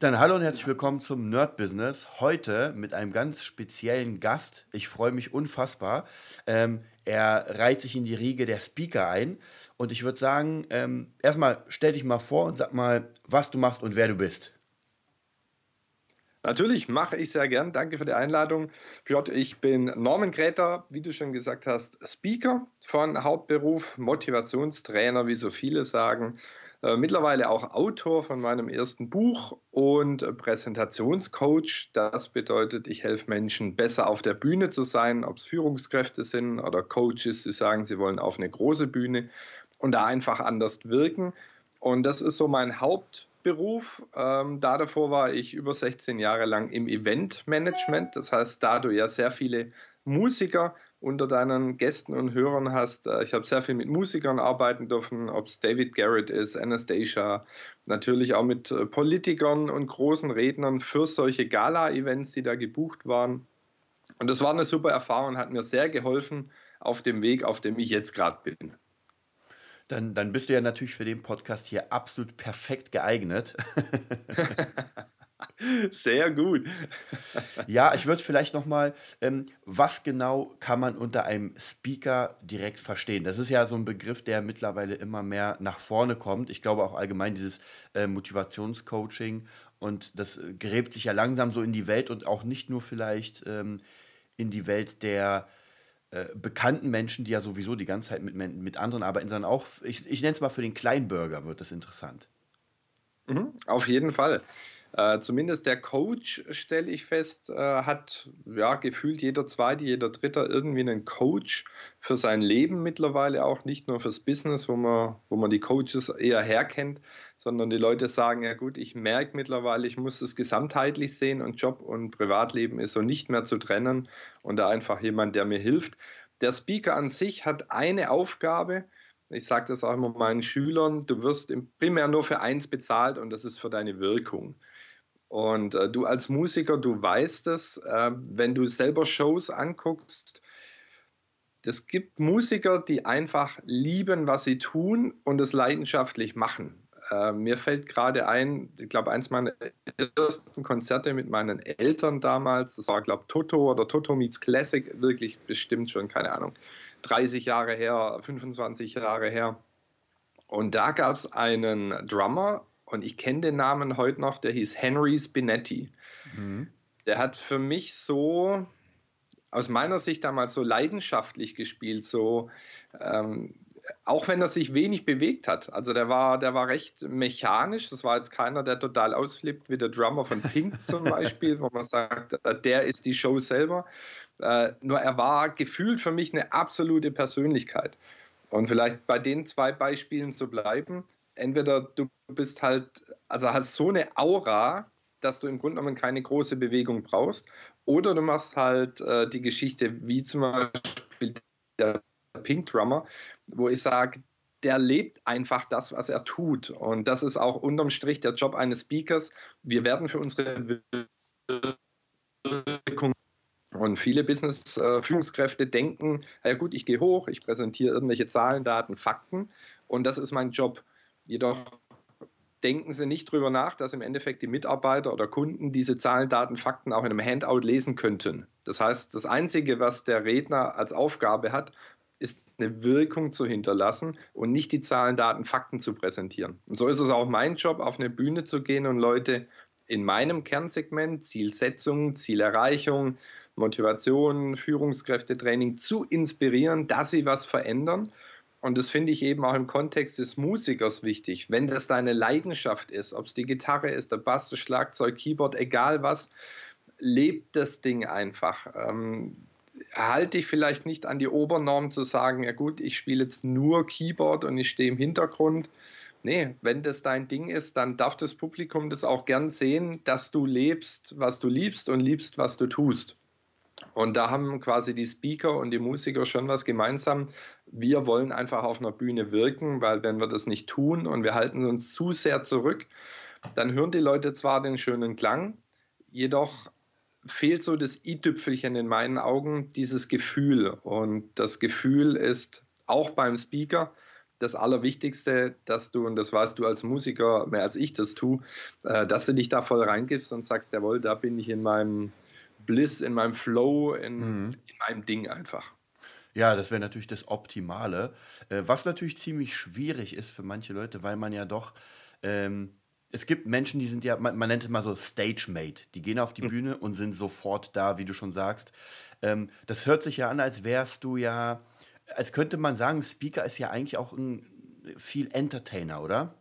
Dann hallo und herzlich willkommen zum Nerd Business. Heute mit einem ganz speziellen Gast. Ich freue mich unfassbar. Ähm, er reiht sich in die Riege der Speaker ein. Und ich würde sagen, ähm, erstmal stell dich mal vor und sag mal, was du machst und wer du bist. Natürlich mache ich sehr gern. Danke für die Einladung. Piotr, ich bin Norman Gräter, wie du schon gesagt hast, Speaker von Hauptberuf, Motivationstrainer, wie so viele sagen. Äh, mittlerweile auch Autor von meinem ersten Buch und Präsentationscoach. Das bedeutet, ich helfe Menschen besser auf der Bühne zu sein, ob es Führungskräfte sind oder Coaches, die sagen, sie wollen auf eine große Bühne und da einfach anders wirken. Und das ist so mein Haupt Beruf. Ähm, da davor war ich über 16 Jahre lang im Eventmanagement. Das heißt, da du ja sehr viele Musiker unter deinen Gästen und Hörern hast. Äh, ich habe sehr viel mit Musikern arbeiten dürfen, ob es David Garrett ist, Anastasia, natürlich auch mit äh, Politikern und großen Rednern für solche Gala-Events, die da gebucht waren. Und das war eine super Erfahrung, hat mir sehr geholfen auf dem Weg, auf dem ich jetzt gerade bin. Dann, dann bist du ja natürlich für den Podcast hier absolut perfekt geeignet. Sehr gut. ja, ich würde vielleicht noch mal, ähm, was genau kann man unter einem Speaker direkt verstehen? Das ist ja so ein Begriff, der mittlerweile immer mehr nach vorne kommt. Ich glaube auch allgemein dieses äh, Motivationscoaching und das äh, gräbt sich ja langsam so in die Welt und auch nicht nur vielleicht ähm, in die Welt der äh, bekannten Menschen, die ja sowieso die ganze Zeit mit, mit anderen arbeiten, sondern auch, ich, ich nenne es mal für den Kleinbürger wird das interessant. Mhm, auf jeden Fall. Äh, zumindest der Coach, stelle ich fest, äh, hat ja gefühlt jeder zweite, jeder dritte irgendwie einen Coach für sein Leben mittlerweile auch, nicht nur fürs Business, wo man, wo man die Coaches eher herkennt, sondern die Leute sagen, ja gut, ich merke mittlerweile, ich muss es gesamtheitlich sehen und Job und Privatleben ist so nicht mehr zu trennen und da einfach jemand, der mir hilft. Der Speaker an sich hat eine Aufgabe, ich sage das auch immer meinen Schülern, du wirst primär nur für eins bezahlt und das ist für deine Wirkung. Und äh, du als Musiker, du weißt es, äh, wenn du selber Shows anguckst, es gibt Musiker, die einfach lieben, was sie tun und es leidenschaftlich machen. Äh, mir fällt gerade ein, ich glaube, eins meiner ersten Konzerte mit meinen Eltern damals, das war, glaube ich, Toto oder Toto Meets Classic, wirklich bestimmt schon, keine Ahnung, 30 Jahre her, 25 Jahre her. Und da gab es einen Drummer, und ich kenne den Namen heute noch, der hieß Henry Spinetti. Mhm. Der hat für mich so, aus meiner Sicht damals so leidenschaftlich gespielt, so ähm, auch wenn er sich wenig bewegt hat. Also der war, der war recht mechanisch. Das war jetzt keiner, der total ausflippt, wie der Drummer von Pink zum Beispiel, wo man sagt, äh, der ist die Show selber. Äh, nur er war gefühlt für mich eine absolute Persönlichkeit. Und vielleicht bei den zwei Beispielen zu bleiben, entweder du bist halt, also hast so eine Aura, dass du im Grunde genommen keine große Bewegung brauchst, oder du machst halt äh, die Geschichte wie zum Beispiel der Pink Drummer, wo ich sage, der lebt einfach das, was er tut. Und das ist auch unterm Strich der Job eines Speakers. Wir werden für unsere Wirkung und viele Business-Führungskräfte denken, ja gut, ich gehe hoch, ich präsentiere irgendwelche Zahlen, Daten, Fakten und das ist mein Job. Jedoch denken Sie nicht darüber nach, dass im Endeffekt die Mitarbeiter oder Kunden diese Zahlen, Daten, Fakten auch in einem Handout lesen könnten. Das heißt, das Einzige, was der Redner als Aufgabe hat, ist eine Wirkung zu hinterlassen und nicht die Zahlen, Daten, Fakten zu präsentieren. Und so ist es auch mein Job, auf eine Bühne zu gehen und Leute in meinem Kernsegment, Zielsetzung, Zielerreichung, Motivation, Führungskräftetraining zu inspirieren, dass sie was verändern und das finde ich eben auch im Kontext des Musikers wichtig. Wenn das deine Leidenschaft ist, ob es die Gitarre ist, der Bass, das Schlagzeug, Keyboard, egal was, lebt das Ding einfach. Ähm, halte dich vielleicht nicht an die Obernorm zu sagen, ja gut, ich spiele jetzt nur Keyboard und ich stehe im Hintergrund. Nee, wenn das dein Ding ist, dann darf das Publikum das auch gern sehen, dass du lebst, was du liebst und liebst, was du tust. Und da haben quasi die Speaker und die Musiker schon was gemeinsam. Wir wollen einfach auf einer Bühne wirken, weil wenn wir das nicht tun und wir halten uns zu sehr zurück, dann hören die Leute zwar den schönen Klang, jedoch fehlt so das i-Tüpfelchen in meinen Augen, dieses Gefühl. Und das Gefühl ist auch beim Speaker das Allerwichtigste, dass du, und das weißt du als Musiker mehr als ich das tue, äh, dass du dich da voll reingibst und sagst, jawohl, da bin ich in meinem Bliss, in meinem Flow, in, mhm. in meinem Ding einfach. Ja, das wäre natürlich das Optimale. Äh, was natürlich ziemlich schwierig ist für manche Leute, weil man ja doch ähm, es gibt Menschen, die sind ja, man, man nennt es mal so Stage-Mate. Die gehen auf die mhm. Bühne und sind sofort da, wie du schon sagst. Ähm, das hört sich ja an, als wärst du ja, als könnte man sagen, Speaker ist ja eigentlich auch ein viel Entertainer, oder?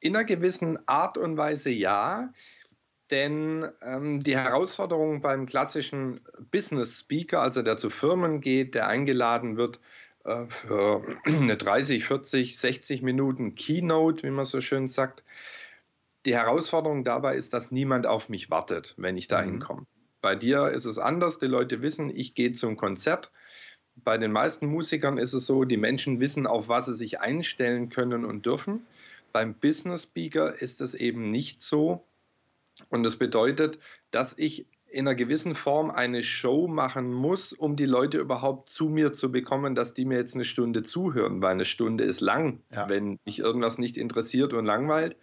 In einer gewissen Art und Weise ja. Denn ähm, die Herausforderung beim klassischen Business Speaker, also der zu Firmen geht, der eingeladen wird, äh, für eine 30, 40, 60 Minuten Keynote, wie man so schön sagt. Die Herausforderung dabei ist, dass niemand auf mich wartet, wenn ich da mhm. hinkomme. Bei dir ist es anders. Die Leute wissen, ich gehe zum Konzert. Bei den meisten Musikern ist es so, die Menschen wissen, auf was sie sich einstellen können und dürfen. Beim Business Speaker ist es eben nicht so. Und das bedeutet, dass ich in einer gewissen Form eine Show machen muss, um die Leute überhaupt zu mir zu bekommen, dass die mir jetzt eine Stunde zuhören, weil eine Stunde ist lang, ja. wenn mich irgendwas nicht interessiert und langweilt.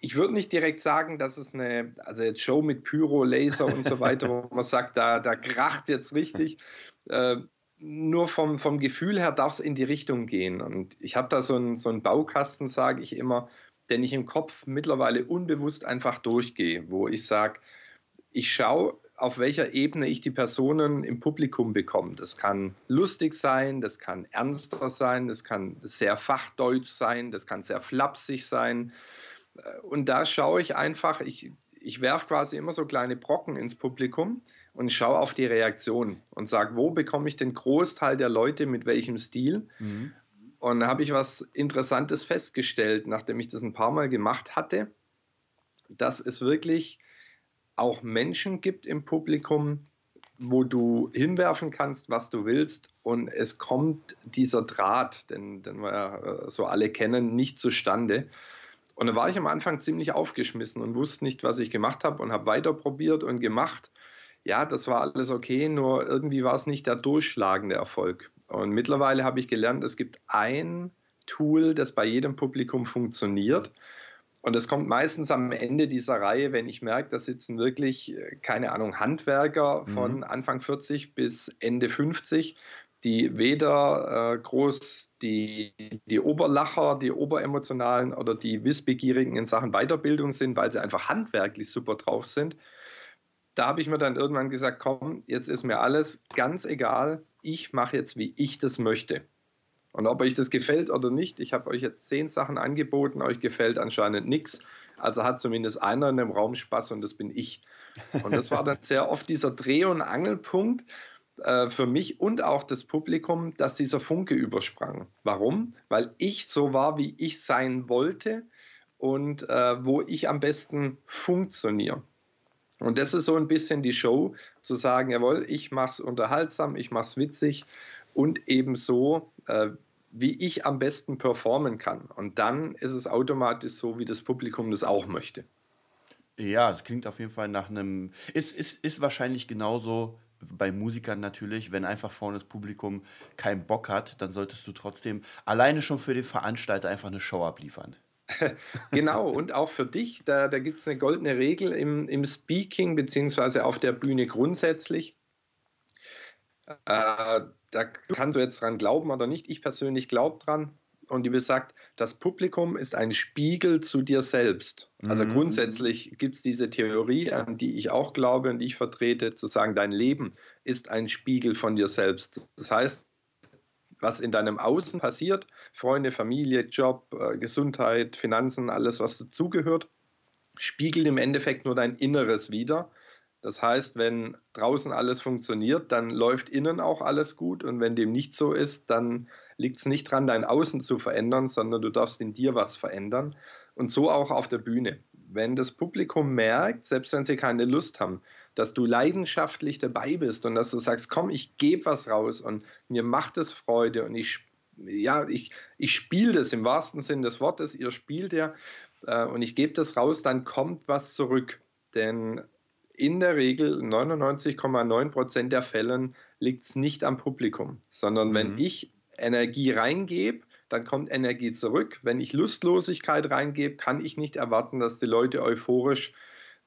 Ich würde nicht direkt sagen, dass es eine, also jetzt Show mit Pyro, Laser und so weiter, wo man sagt, da, da kracht jetzt richtig. Äh, nur vom, vom Gefühl her darf es in die Richtung gehen. Und ich habe da so einen, so einen Baukasten, sage ich immer, den ich im Kopf mittlerweile unbewusst einfach durchgehe, wo ich sage, ich schaue, auf welcher Ebene ich die Personen im Publikum bekomme. Das kann lustig sein, das kann ernster sein, das kann sehr fachdeutsch sein, das kann sehr flapsig sein. Und da schaue ich einfach, ich, ich werfe quasi immer so kleine Brocken ins Publikum und schaue auf die Reaktion und sage, wo bekomme ich den Großteil der Leute mit welchem Stil? Mhm. Und da habe ich was Interessantes festgestellt, nachdem ich das ein paar Mal gemacht hatte, dass es wirklich auch Menschen gibt im Publikum, wo du hinwerfen kannst, was du willst und es kommt dieser Draht, den, den wir so alle kennen, nicht zustande. Und da war ich am Anfang ziemlich aufgeschmissen und wusste nicht, was ich gemacht habe und habe weiter probiert und gemacht. Ja, das war alles okay, nur irgendwie war es nicht der durchschlagende Erfolg. Und mittlerweile habe ich gelernt, es gibt ein Tool, das bei jedem Publikum funktioniert. Und das kommt meistens am Ende dieser Reihe, wenn ich merke, da sitzen wirklich, äh, keine Ahnung, Handwerker von mhm. Anfang 40 bis Ende 50, die weder äh, groß die, die Oberlacher, die Oberemotionalen oder die Wissbegierigen in Sachen Weiterbildung sind, weil sie einfach handwerklich super drauf sind. Da habe ich mir dann irgendwann gesagt, komm, jetzt ist mir alles ganz egal, ich mache jetzt, wie ich das möchte. Und ob euch das gefällt oder nicht, ich habe euch jetzt zehn Sachen angeboten, euch gefällt anscheinend nichts. Also hat zumindest einer in dem Raum Spaß und das bin ich. Und das war dann sehr oft dieser Dreh- und Angelpunkt äh, für mich und auch das Publikum, dass dieser Funke übersprang. Warum? Weil ich so war, wie ich sein wollte und äh, wo ich am besten funktioniere. Und das ist so ein bisschen die Show, zu sagen, jawohl, ich mache es unterhaltsam, ich mache es witzig und ebenso, äh, wie ich am besten performen kann. Und dann ist es automatisch so, wie das Publikum das auch möchte. Ja, es klingt auf jeden Fall nach einem. Ist, ist, ist wahrscheinlich genauso bei Musikern natürlich, wenn einfach vorne das Publikum keinen Bock hat, dann solltest du trotzdem alleine schon für den Veranstalter einfach eine Show abliefern. genau, und auch für dich, da, da gibt es eine goldene Regel im, im Speaking beziehungsweise auf der Bühne grundsätzlich. Äh, da kannst du jetzt dran glauben oder nicht. Ich persönlich glaube dran. Und die besagt, das Publikum ist ein Spiegel zu dir selbst. Also mhm. grundsätzlich gibt es diese Theorie, an die ich auch glaube und die ich vertrete, zu sagen, dein Leben ist ein Spiegel von dir selbst. Das heißt, was in deinem Außen passiert, Freunde, Familie, Job, äh, Gesundheit, Finanzen, alles, was dazugehört, spiegelt im Endeffekt nur dein Inneres wieder. Das heißt, wenn draußen alles funktioniert, dann läuft innen auch alles gut. Und wenn dem nicht so ist, dann liegt es nicht dran, dein Außen zu verändern, sondern du darfst in dir was verändern. Und so auch auf der Bühne. Wenn das Publikum merkt, selbst wenn sie keine Lust haben, dass du leidenschaftlich dabei bist und dass du sagst, komm, ich gebe was raus und mir macht es Freude und ich, ja, ich, ich spiele das im wahrsten Sinn des Wortes, ihr spielt ja äh, und ich gebe das raus, dann kommt was zurück. Denn in der Regel 99,9 Prozent der Fällen liegt es nicht am Publikum, sondern mhm. wenn ich Energie reingebe, dann kommt Energie zurück. Wenn ich Lustlosigkeit reingebe, kann ich nicht erwarten, dass die Leute euphorisch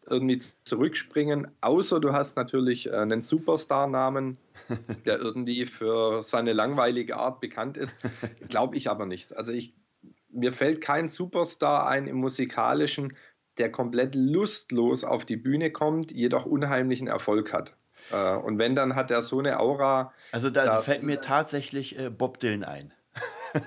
irgendwie zurückspringen, außer du hast natürlich äh, einen Superstar-Namen, der irgendwie für seine langweilige Art bekannt ist. Glaube ich aber nicht. Also ich, mir fällt kein Superstar ein im musikalischen, der komplett lustlos auf die Bühne kommt, jedoch unheimlichen Erfolg hat. Äh, und wenn, dann hat er so eine Aura. Also da fällt mir tatsächlich äh, Bob Dylan ein.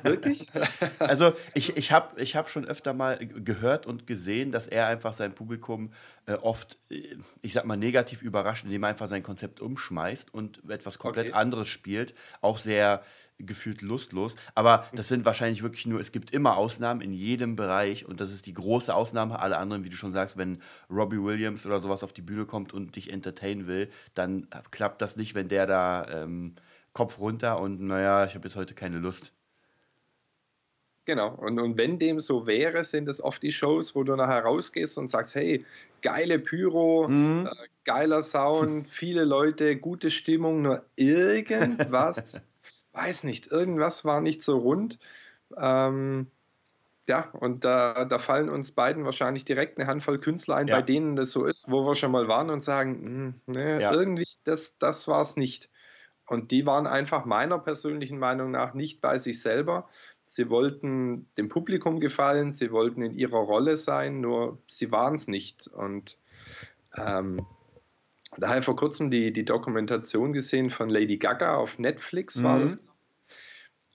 Wirklich? also ich, ich habe ich hab schon öfter mal gehört und gesehen, dass er einfach sein Publikum äh, oft, äh, ich sag mal, negativ überrascht, indem er einfach sein Konzept umschmeißt und etwas komplett okay. anderes spielt. Auch sehr gefühlt lustlos. Aber das sind wahrscheinlich wirklich nur, es gibt immer Ausnahmen in jedem Bereich und das ist die große Ausnahme. Alle anderen, wie du schon sagst, wenn Robbie Williams oder sowas auf die Bühne kommt und dich entertainen will, dann klappt das nicht, wenn der da ähm, Kopf runter und naja, ich habe jetzt heute keine Lust. Genau. Und, und wenn dem so wäre, sind es oft die Shows, wo du nachher rausgehst und sagst, hey, geile Pyro, mhm. äh, geiler Sound, viele Leute, gute Stimmung, nur irgendwas, weiß nicht, irgendwas war nicht so rund. Ähm, ja, und da, da fallen uns beiden wahrscheinlich direkt eine Handvoll Künstler ein, ja. bei denen das so ist, wo wir schon mal waren und sagen, hm, ne, ja. irgendwie, das, das war es nicht. Und die waren einfach meiner persönlichen Meinung nach nicht bei sich selber Sie wollten dem Publikum gefallen, sie wollten in ihrer Rolle sein, nur sie waren es nicht. Und ähm, da habe ich vor kurzem die, die Dokumentation gesehen von Lady Gaga auf Netflix, war mhm. das.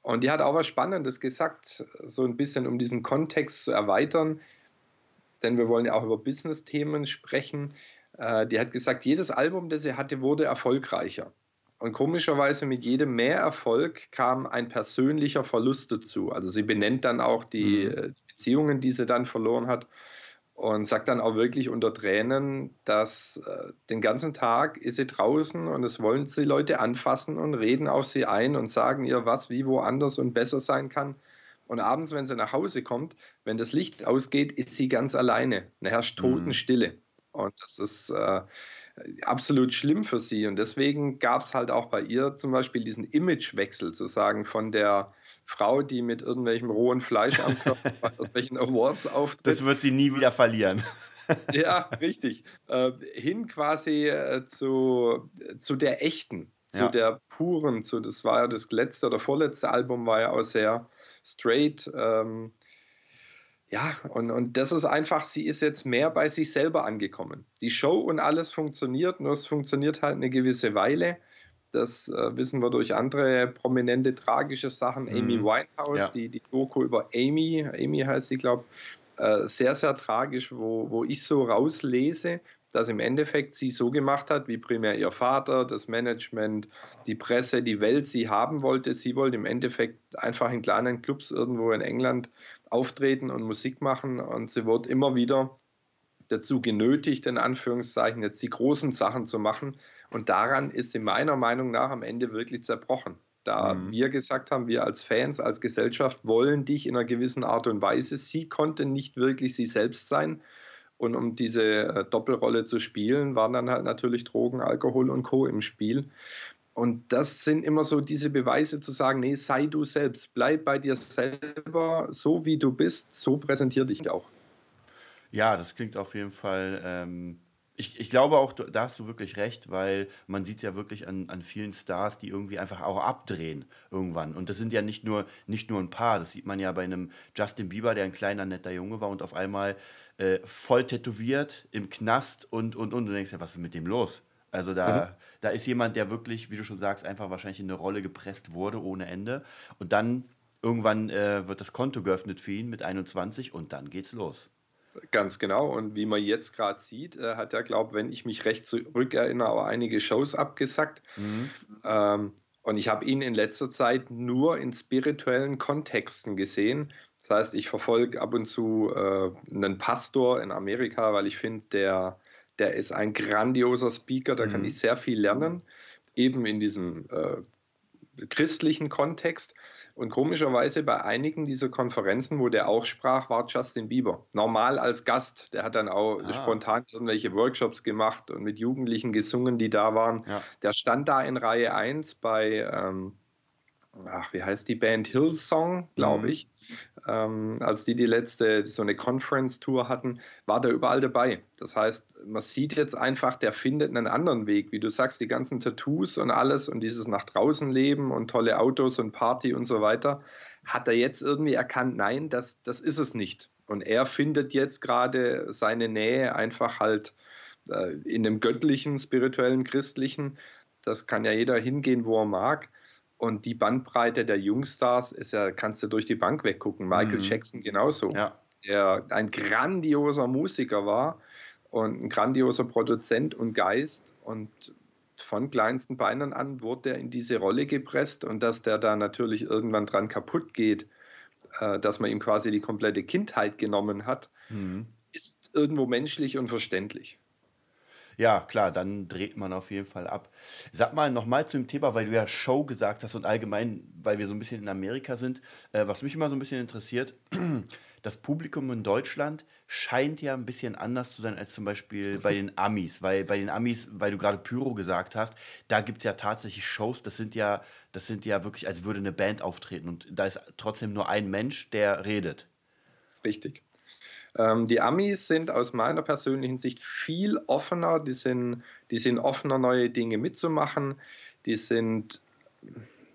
Und die hat auch was Spannendes gesagt, so ein bisschen um diesen Kontext zu erweitern, denn wir wollen ja auch über Business-Themen sprechen. Äh, die hat gesagt, jedes Album, das sie hatte, wurde erfolgreicher. Und komischerweise mit jedem Mehrerfolg kam ein persönlicher Verlust dazu. Also sie benennt dann auch die mhm. Beziehungen, die sie dann verloren hat und sagt dann auch wirklich unter Tränen, dass äh, den ganzen Tag ist sie draußen und es wollen sie Leute anfassen und reden auf sie ein und sagen ihr, was wie woanders und besser sein kann. Und abends, wenn sie nach Hause kommt, wenn das Licht ausgeht, ist sie ganz alleine. Da herrscht mhm. Totenstille. Und das ist äh, absolut schlimm für sie. Und deswegen gab es halt auch bei ihr zum Beispiel diesen Imagewechsel, zu sagen, von der Frau, die mit irgendwelchem rohen Fleisch am Körper bei irgendwelchen Awards auftritt. Das wird sie nie wieder verlieren. ja, richtig. Äh, hin quasi äh, zu, zu der echten, zu ja. der puren, zu, das war ja das letzte oder vorletzte Album, war ja auch sehr straight. Ähm, ja, und, und das ist einfach, sie ist jetzt mehr bei sich selber angekommen. Die Show und alles funktioniert, nur es funktioniert halt eine gewisse Weile. Das äh, wissen wir durch andere prominente, tragische Sachen. Mhm. Amy Winehouse, ja. die, die Doku über Amy, Amy heißt sie, glaube äh, sehr, sehr tragisch, wo, wo ich so rauslese, dass im Endeffekt sie so gemacht hat, wie primär ihr Vater, das Management, die Presse, die Welt sie haben wollte. Sie wollte im Endeffekt einfach in kleinen Clubs irgendwo in England auftreten und Musik machen und sie wird immer wieder dazu genötigt, in Anführungszeichen, jetzt die großen Sachen zu machen. Und daran ist sie meiner Meinung nach am Ende wirklich zerbrochen. Da mhm. wir gesagt haben, wir als Fans, als Gesellschaft wollen dich in einer gewissen Art und Weise. Sie konnte nicht wirklich sie selbst sein. Und um diese äh, Doppelrolle zu spielen, waren dann halt natürlich Drogen, Alkohol und Co. im Spiel. Und das sind immer so diese Beweise zu sagen, nee, sei du selbst, bleib bei dir selber, so wie du bist, so präsentier dich auch. Ja, das klingt auf jeden Fall. Ähm, ich, ich glaube auch, da hast du wirklich recht, weil man sieht es ja wirklich an, an vielen Stars, die irgendwie einfach auch abdrehen irgendwann. Und das sind ja nicht nur, nicht nur ein paar. Das sieht man ja bei einem Justin Bieber, der ein kleiner, netter Junge war und auf einmal äh, voll tätowiert im Knast und, und, und. Du denkst ja, was ist mit dem los? Also da, mhm. da ist jemand, der wirklich, wie du schon sagst, einfach wahrscheinlich in eine Rolle gepresst wurde ohne Ende. Und dann irgendwann äh, wird das Konto geöffnet für ihn mit 21 und dann geht's los. Ganz genau. Und wie man jetzt gerade sieht, äh, hat er, glaube wenn ich mich recht zurückerinnere, auch einige Shows abgesackt. Mhm. Ähm, und ich habe ihn in letzter Zeit nur in spirituellen Kontexten gesehen. Das heißt, ich verfolge ab und zu äh, einen Pastor in Amerika, weil ich finde, der der ist ein grandioser Speaker, da mhm. kann ich sehr viel lernen, eben in diesem äh, christlichen Kontext. Und komischerweise bei einigen dieser Konferenzen, wo der auch sprach, war Justin Bieber. Normal als Gast. Der hat dann auch ah. spontan irgendwelche Workshops gemacht und mit Jugendlichen gesungen, die da waren. Ja. Der stand da in Reihe 1 bei, ähm, ach, wie heißt die Band? Hillsong, glaube mhm. ich. Ähm, als die die letzte, so eine Conference-Tour hatten, war der überall dabei. Das heißt, man sieht jetzt einfach, der findet einen anderen Weg. Wie du sagst, die ganzen Tattoos und alles und dieses nach draußen leben und tolle Autos und Party und so weiter, hat er jetzt irgendwie erkannt, nein, das, das ist es nicht. Und er findet jetzt gerade seine Nähe einfach halt äh, in dem göttlichen, spirituellen, christlichen. Das kann ja jeder hingehen, wo er mag. Und die Bandbreite der Jungstars ist ja, kannst du durch die Bank weggucken. Michael mhm. Jackson genauso. Ja. Der ein grandioser Musiker war und ein grandioser Produzent und Geist. Und von kleinsten Beinen an wurde er in diese Rolle gepresst und dass der da natürlich irgendwann dran kaputt geht, äh, dass man ihm quasi die komplette Kindheit genommen hat, mhm. ist irgendwo menschlich und verständlich. Ja, klar, dann dreht man auf jeden Fall ab. Sag mal nochmal zum Thema, weil du ja Show gesagt hast und allgemein, weil wir so ein bisschen in Amerika sind, äh, was mich immer so ein bisschen interessiert, das Publikum in Deutschland scheint ja ein bisschen anders zu sein als zum Beispiel bei den Amis, weil bei den Amis, weil du gerade Pyro gesagt hast, da gibt es ja tatsächlich Shows, das sind ja, das sind ja wirklich, als würde eine Band auftreten und da ist trotzdem nur ein Mensch, der redet. Richtig. Ähm, die Amis sind aus meiner persönlichen Sicht viel offener, die sind, die sind offener, neue Dinge mitzumachen, die sind,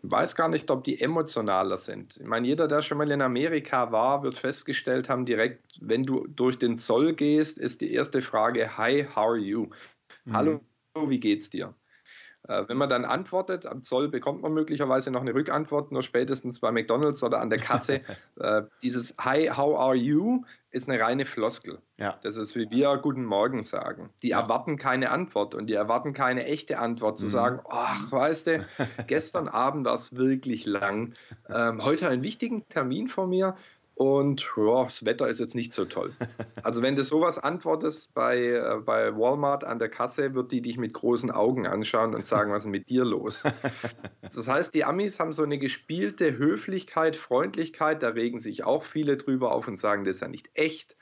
weiß gar nicht, ob die emotionaler sind. Ich meine, jeder, der schon mal in Amerika war, wird festgestellt haben, direkt, wenn du durch den Zoll gehst, ist die erste Frage, hi, how are you? Mhm. Hallo, wie geht's dir? Äh, wenn man dann antwortet, am Zoll bekommt man möglicherweise noch eine Rückantwort, nur spätestens bei McDonalds oder an der Kasse. Äh, dieses Hi, how are you ist eine reine Floskel. Ja. Das ist wie wir Guten Morgen sagen. Die ja. erwarten keine Antwort und die erwarten keine echte Antwort zu mhm. sagen, ach, weißt du, gestern Abend war es wirklich lang. Ähm, heute einen wichtigen Termin vor mir und ja, das Wetter ist jetzt nicht so toll. Also wenn du sowas antwortest bei, äh, bei Walmart an der Kasse, wird die dich mit großen Augen anschauen und sagen, was ist mit dir los? Das heißt, die Amis haben so eine gespielte Höflichkeit, Freundlichkeit, da regen sich auch viele drüber auf und sagen, das ist ja nicht echt.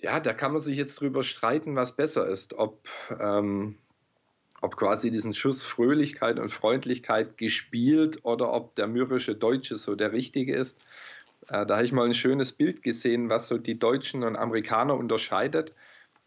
Ja, da kann man sich jetzt drüber streiten, was besser ist, ob, ähm, ob quasi diesen Schuss Fröhlichkeit und Freundlichkeit gespielt oder ob der mürrische Deutsche so der richtige ist. Äh, da habe ich mal ein schönes Bild gesehen, was so die Deutschen und Amerikaner unterscheidet.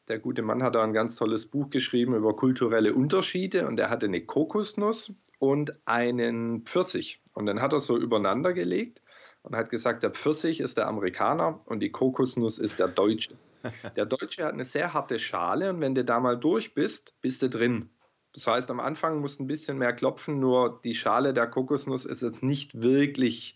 Der gute Mann hat da ein ganz tolles Buch geschrieben über kulturelle Unterschiede und er hatte eine Kokosnuss und einen Pfirsich. Und dann hat er so übereinander gelegt und hat gesagt, der Pfirsich ist der Amerikaner und die Kokosnuss ist der Deutsche. Der Deutsche hat eine sehr harte Schale und wenn du da mal durch bist, bist du drin. Das heißt, am Anfang musst du ein bisschen mehr klopfen, nur die Schale der Kokosnuss ist jetzt nicht wirklich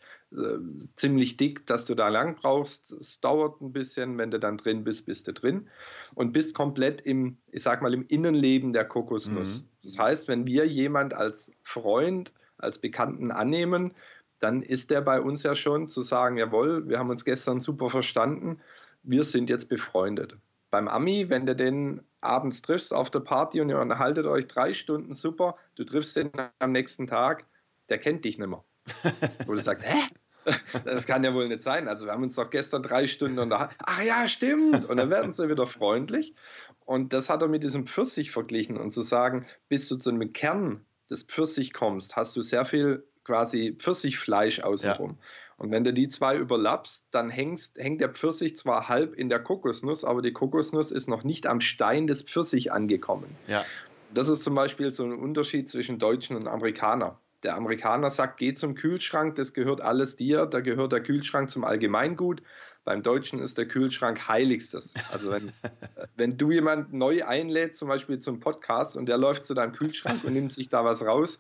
ziemlich dick, dass du da lang brauchst. Es dauert ein bisschen, wenn du dann drin bist, bist du drin und bist komplett im, ich sag mal, im Innenleben der Kokosnuss. Mhm. Das heißt, wenn wir jemand als Freund, als Bekannten annehmen, dann ist der bei uns ja schon zu sagen, jawohl, wir haben uns gestern super verstanden, wir sind jetzt befreundet. Beim Ami, wenn du den abends triffst auf der Party und ihr unterhaltet euch drei Stunden super, du triffst den am nächsten Tag, der kennt dich nicht mehr. Wo du sagst, hä? Das kann ja wohl nicht sein. Also wir haben uns doch gestern drei Stunden unterhalten. Ach ja, stimmt. Und dann werden sie wieder freundlich. Und das hat er mit diesem Pfirsich verglichen. Und zu sagen, bis du zu einem Kern des Pfirsich kommst, hast du sehr viel quasi Pfirsichfleisch außenrum. Ja. Und wenn du die zwei überlappst, dann hängst, hängt der Pfirsich zwar halb in der Kokosnuss, aber die Kokosnuss ist noch nicht am Stein des Pfirsich angekommen. Ja. Das ist zum Beispiel so ein Unterschied zwischen Deutschen und Amerikanern. Der Amerikaner sagt, geh zum Kühlschrank, das gehört alles dir, da gehört der Kühlschrank zum Allgemeingut. Beim Deutschen ist der Kühlschrank heiligstes. Also wenn, wenn du jemanden neu einlädst, zum Beispiel zum Podcast, und der läuft zu deinem Kühlschrank und nimmt sich da was raus,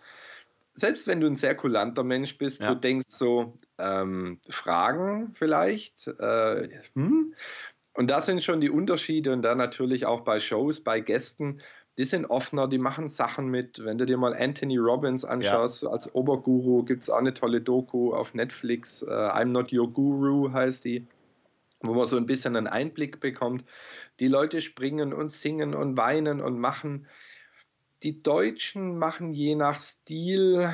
selbst wenn du ein sehr kulanter Mensch bist, ja. du denkst so, ähm, Fragen vielleicht, äh, hm? Und das sind schon die Unterschiede und dann natürlich auch bei Shows, bei Gästen die sind offener, die machen Sachen mit. Wenn du dir mal Anthony Robbins anschaust, ja. als Oberguru, gibt es auch eine tolle Doku auf Netflix. Uh, I'm Not Your Guru heißt die, wo man so ein bisschen einen Einblick bekommt. Die Leute springen und singen und weinen und machen. Die Deutschen machen je nach Stil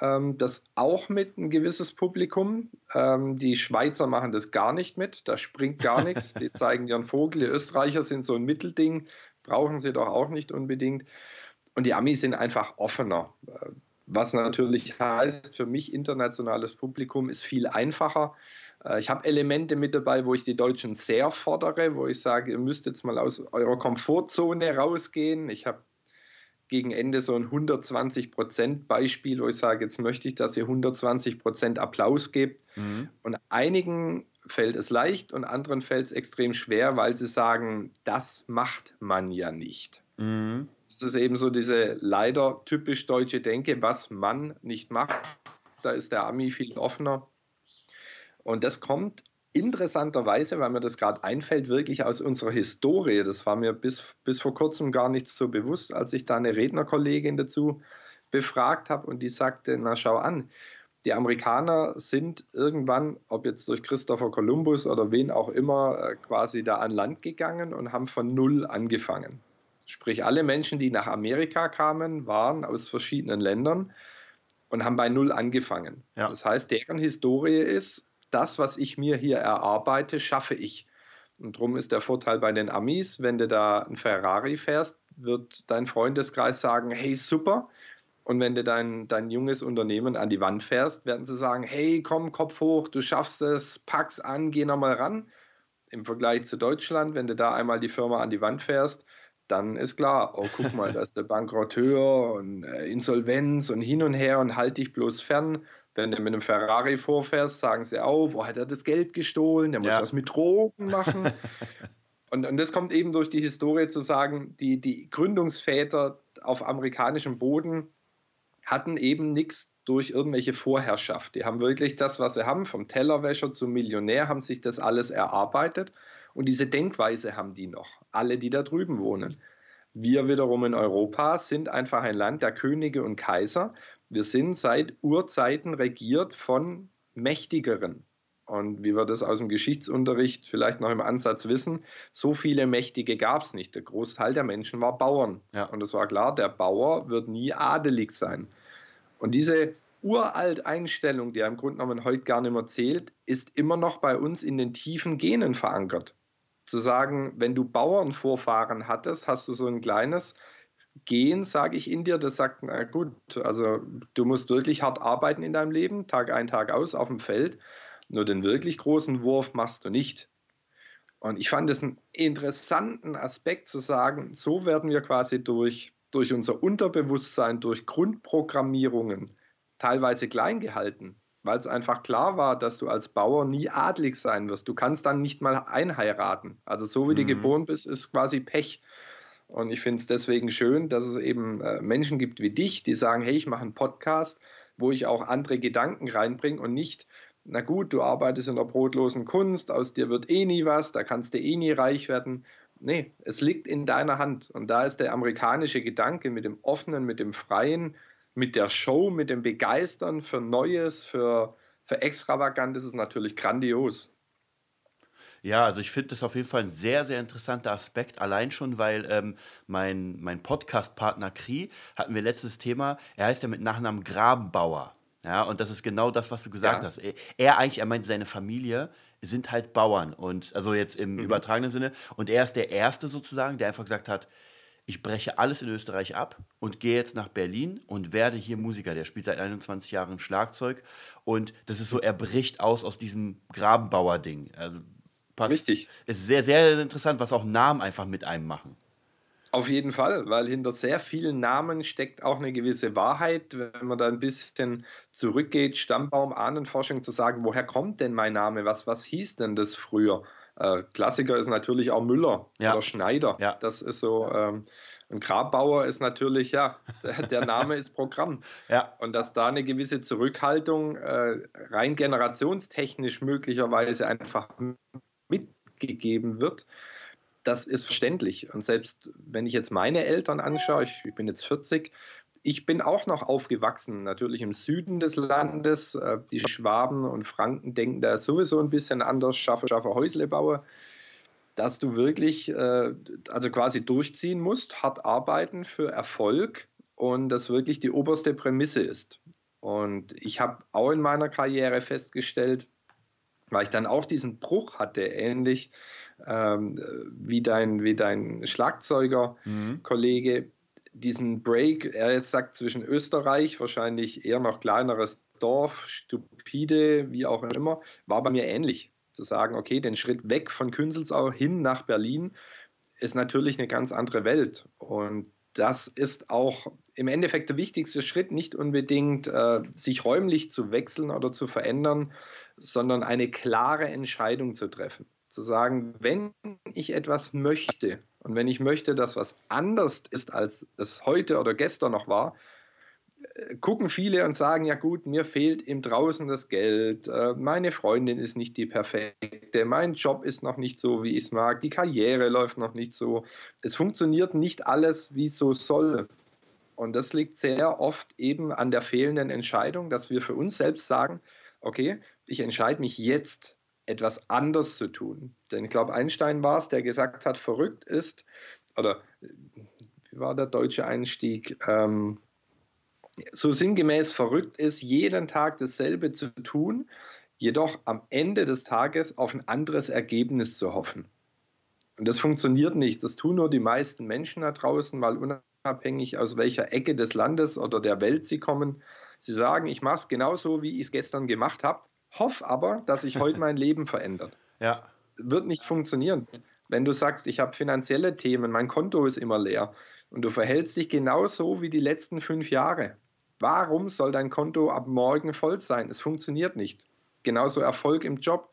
ähm, das auch mit ein gewisses Publikum. Ähm, die Schweizer machen das gar nicht mit, da springt gar nichts. Die zeigen ihren Vogel. Die Österreicher sind so ein Mittelding brauchen sie doch auch nicht unbedingt. Und die Amis sind einfach offener. Was natürlich heißt, für mich internationales Publikum ist viel einfacher. Äh, ich habe Elemente mit dabei, wo ich die Deutschen sehr fordere, wo ich sage, ihr müsst jetzt mal aus eurer Komfortzone rausgehen. Ich habe gegen Ende so ein 120% Beispiel, wo ich sage, jetzt möchte ich, dass ihr 120% Applaus gebt. Mhm. Und einigen fällt es leicht und anderen fällt es extrem schwer, weil sie sagen, das macht man ja nicht. Mhm. Das ist eben so diese leider typisch deutsche Denke, was man nicht macht. Da ist der Ami viel offener. Und das kommt interessanterweise, weil mir das gerade einfällt, wirklich aus unserer Historie. Das war mir bis, bis vor kurzem gar nicht so bewusst, als ich da eine Rednerkollegin dazu befragt habe und die sagte, na schau an, die Amerikaner sind irgendwann, ob jetzt durch Christopher Columbus oder wen auch immer, äh, quasi da an Land gegangen und haben von Null angefangen. Sprich, alle Menschen, die nach Amerika kamen, waren aus verschiedenen Ländern und haben bei Null angefangen. Ja. Das heißt, deren Historie ist, das, was ich mir hier erarbeite, schaffe ich. Und darum ist der Vorteil bei den Amis, wenn du da ein Ferrari fährst, wird dein Freundeskreis sagen, hey, super. Und wenn du dein, dein junges Unternehmen an die Wand fährst, werden sie sagen, hey, komm, Kopf hoch, du schaffst es, pack's an, geh nochmal ran. Im Vergleich zu Deutschland, wenn du da einmal die Firma an die Wand fährst, dann ist klar, oh, guck mal, da ist der Bankrotteur und äh, Insolvenz und hin und her und halt dich bloß fern. Wenn du mit einem Ferrari vorfährst, sagen sie auch, wo hat er das Geld gestohlen? Der muss ja. was mit Drogen machen. und, und das kommt eben durch die Historie zu sagen, die, die Gründungsväter auf amerikanischem Boden hatten eben nichts durch irgendwelche Vorherrschaft. Die haben wirklich das, was sie haben, vom Tellerwäscher zum Millionär, haben sich das alles erarbeitet. Und diese Denkweise haben die noch, alle, die da drüben wohnen. Wir wiederum in Europa sind einfach ein Land der Könige und Kaiser wir sind seit Urzeiten regiert von Mächtigeren. Und wie wir das aus dem Geschichtsunterricht vielleicht noch im Ansatz wissen, so viele Mächtige gab es nicht. Der Großteil der Menschen war Bauern. Ja. Und es war klar, der Bauer wird nie adelig sein. Und diese uralt Einstellung, die ja im Grunde genommen heute gar nicht mehr zählt, ist immer noch bei uns in den tiefen Genen verankert. Zu sagen, wenn du Bauernvorfahren hattest, hast du so ein kleines gehen, sage ich in dir, das sagt, na gut, also du musst wirklich hart arbeiten in deinem Leben, Tag ein, Tag aus auf dem Feld. Nur den wirklich großen Wurf machst du nicht. Und ich fand es einen interessanten Aspekt zu sagen, so werden wir quasi durch, durch unser Unterbewusstsein, durch Grundprogrammierungen teilweise klein gehalten, weil es einfach klar war, dass du als Bauer nie adlig sein wirst. Du kannst dann nicht mal einheiraten. Also so wie mhm. du geboren bist, ist quasi Pech. Und ich finde es deswegen schön, dass es eben äh, Menschen gibt wie dich, die sagen, hey, ich mache einen Podcast, wo ich auch andere Gedanken reinbringe und nicht, na gut, du arbeitest in der brotlosen Kunst, aus dir wird eh nie was, da kannst du eh nie reich werden. Nee, es liegt in deiner Hand. Und da ist der amerikanische Gedanke mit dem Offenen, mit dem Freien, mit der Show, mit dem Begeistern für Neues, für, für Extravagantes ist natürlich grandios. Ja, also ich finde das auf jeden Fall ein sehr, sehr interessanter Aspekt. Allein schon, weil ähm, mein, mein Podcast-Partner Kri hatten wir letztes Thema. Er heißt ja mit Nachnamen Grabenbauer. Ja, und das ist genau das, was du gesagt ja. hast. Er, er, eigentlich, er meint, seine Familie sind halt Bauern. Und also jetzt im mhm. übertragenen Sinne. Und er ist der Erste sozusagen, der einfach gesagt hat, ich breche alles in Österreich ab und gehe jetzt nach Berlin und werde hier Musiker. Der spielt seit 21 Jahren Schlagzeug und das ist so, er bricht aus aus diesem Grabenbauer-Ding. Also passt. Richtig. Es ist sehr, sehr interessant, was auch Namen einfach mit einem machen. Auf jeden Fall, weil hinter sehr vielen Namen steckt auch eine gewisse Wahrheit. Wenn man da ein bisschen zurückgeht, Stammbaum, Ahnenforschung, zu sagen, woher kommt denn mein Name? Was, was hieß denn das früher? Äh, Klassiker ist natürlich auch Müller ja. oder Schneider. Ja. Das ist so. Ähm, ein Grabbauer ist natürlich, ja, der, der Name ist Programm. Ja. Und dass da eine gewisse Zurückhaltung äh, rein generationstechnisch möglicherweise einfach mitgegeben wird, das ist verständlich. Und selbst wenn ich jetzt meine Eltern anschaue, ich, ich bin jetzt 40, ich bin auch noch aufgewachsen, natürlich im Süden des Landes. Äh, die Schwaben und Franken denken da sowieso ein bisschen anders, schaffe, schaffe Häusle baue. Dass du wirklich, äh, also quasi durchziehen musst, hart arbeiten für Erfolg und das wirklich die oberste Prämisse ist. Und ich habe auch in meiner Karriere festgestellt, weil ich dann auch diesen Bruch hatte, ähnlich ähm, wie, dein, wie dein Schlagzeuger-Kollege. Mhm. diesen Break, er jetzt sagt zwischen Österreich, wahrscheinlich eher noch kleineres Dorf, stupide, wie auch immer, war bei mir ähnlich. Zu sagen, okay, den Schritt weg von Künzelsau hin nach Berlin ist natürlich eine ganz andere Welt. Und das ist auch im Endeffekt der wichtigste Schritt, nicht unbedingt äh, sich räumlich zu wechseln oder zu verändern, sondern eine klare Entscheidung zu treffen. Zu sagen, wenn ich etwas möchte und wenn ich möchte, dass was anders ist, als es heute oder gestern noch war, gucken viele und sagen, ja gut, mir fehlt im Draußen das Geld, äh, meine Freundin ist nicht die perfekte, mein Job ist noch nicht so, wie ich es mag, die Karriere läuft noch nicht so. Es funktioniert nicht alles, wie es so soll. Und das liegt sehr oft eben an der fehlenden Entscheidung, dass wir für uns selbst sagen, okay, ich entscheide mich jetzt, etwas anders zu tun. Denn ich glaube, Einstein war es, der gesagt hat, verrückt ist, oder wie war der deutsche Einstieg? Ähm, so sinngemäß verrückt ist, jeden Tag dasselbe zu tun, jedoch am Ende des Tages auf ein anderes Ergebnis zu hoffen. Und das funktioniert nicht. Das tun nur die meisten Menschen da draußen, weil unabhängig aus welcher Ecke des Landes oder der Welt sie kommen, sie sagen, ich mache es genauso, wie ich es gestern gemacht habe, hoffe aber, dass sich heute mein Leben verändert. Ja. Wird nicht funktionieren. Wenn du sagst, ich habe finanzielle Themen, mein Konto ist immer leer und du verhältst dich genauso wie die letzten fünf Jahre, Warum soll dein Konto ab morgen voll sein? Es funktioniert nicht. Genauso Erfolg im Job.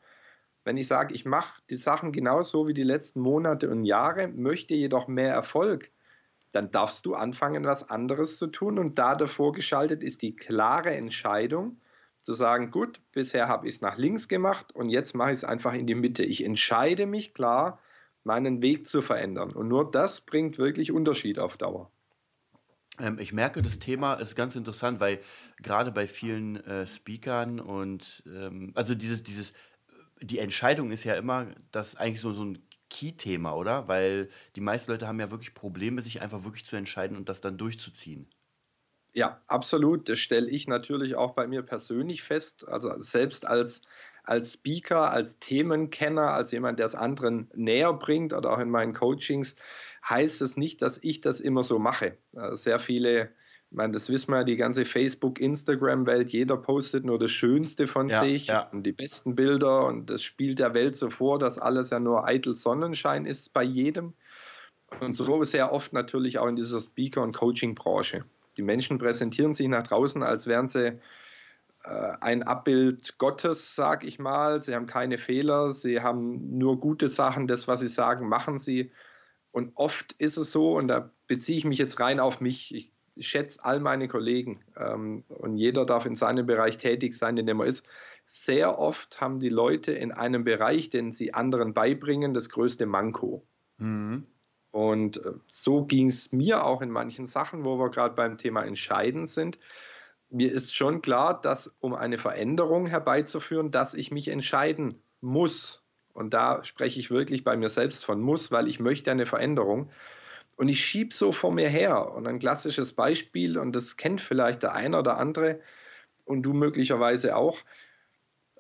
Wenn ich sage, ich mache die Sachen genauso wie die letzten Monate und Jahre, möchte jedoch mehr Erfolg, dann darfst du anfangen, was anderes zu tun. Und da davor geschaltet ist die klare Entscheidung, zu sagen, gut, bisher habe ich es nach links gemacht und jetzt mache ich es einfach in die Mitte. Ich entscheide mich klar, meinen Weg zu verändern. Und nur das bringt wirklich Unterschied auf Dauer. Ähm, ich merke, das Thema ist ganz interessant, weil gerade bei vielen äh, Speakern und ähm, also dieses, dieses, die Entscheidung ist ja immer das eigentlich so, so ein Key-Thema, oder? Weil die meisten Leute haben ja wirklich Probleme, sich einfach wirklich zu entscheiden und das dann durchzuziehen. Ja, absolut. Das stelle ich natürlich auch bei mir persönlich fest. Also selbst als, als Speaker, als Themenkenner, als jemand, der es anderen näher bringt oder auch in meinen Coachings, heißt es nicht, dass ich das immer so mache. Äh, sehr viele, ich meine, das wissen wir, die ganze Facebook, Instagram-Welt, jeder postet nur das Schönste von ja, sich ja. und die besten Bilder und das spielt der Welt so vor, dass alles ja nur eitel Sonnenschein ist bei jedem. Und so sehr oft natürlich auch in dieser Speaker- und Coaching-Branche. Die Menschen präsentieren sich nach draußen, als wären sie äh, ein Abbild Gottes, sag ich mal. Sie haben keine Fehler, sie haben nur gute Sachen. Das, was sie sagen, machen sie. Und oft ist es so, und da beziehe ich mich jetzt rein auf mich, ich, schätze all meine Kollegen ähm, und jeder darf in seinem Bereich tätig sein, in dem er ist. Sehr oft haben die Leute in einem Bereich, den sie anderen beibringen, das größte Manko. Mhm. Und äh, so ging es mir auch in manchen Sachen, wo wir gerade beim Thema Entscheiden sind. Mir ist schon klar, dass um eine Veränderung herbeizuführen, dass ich mich entscheiden muss. Und da spreche ich wirklich bei mir selbst von muss, weil ich möchte eine Veränderung. Und ich schiebe so vor mir her. Und ein klassisches Beispiel, und das kennt vielleicht der eine oder andere und du möglicherweise auch,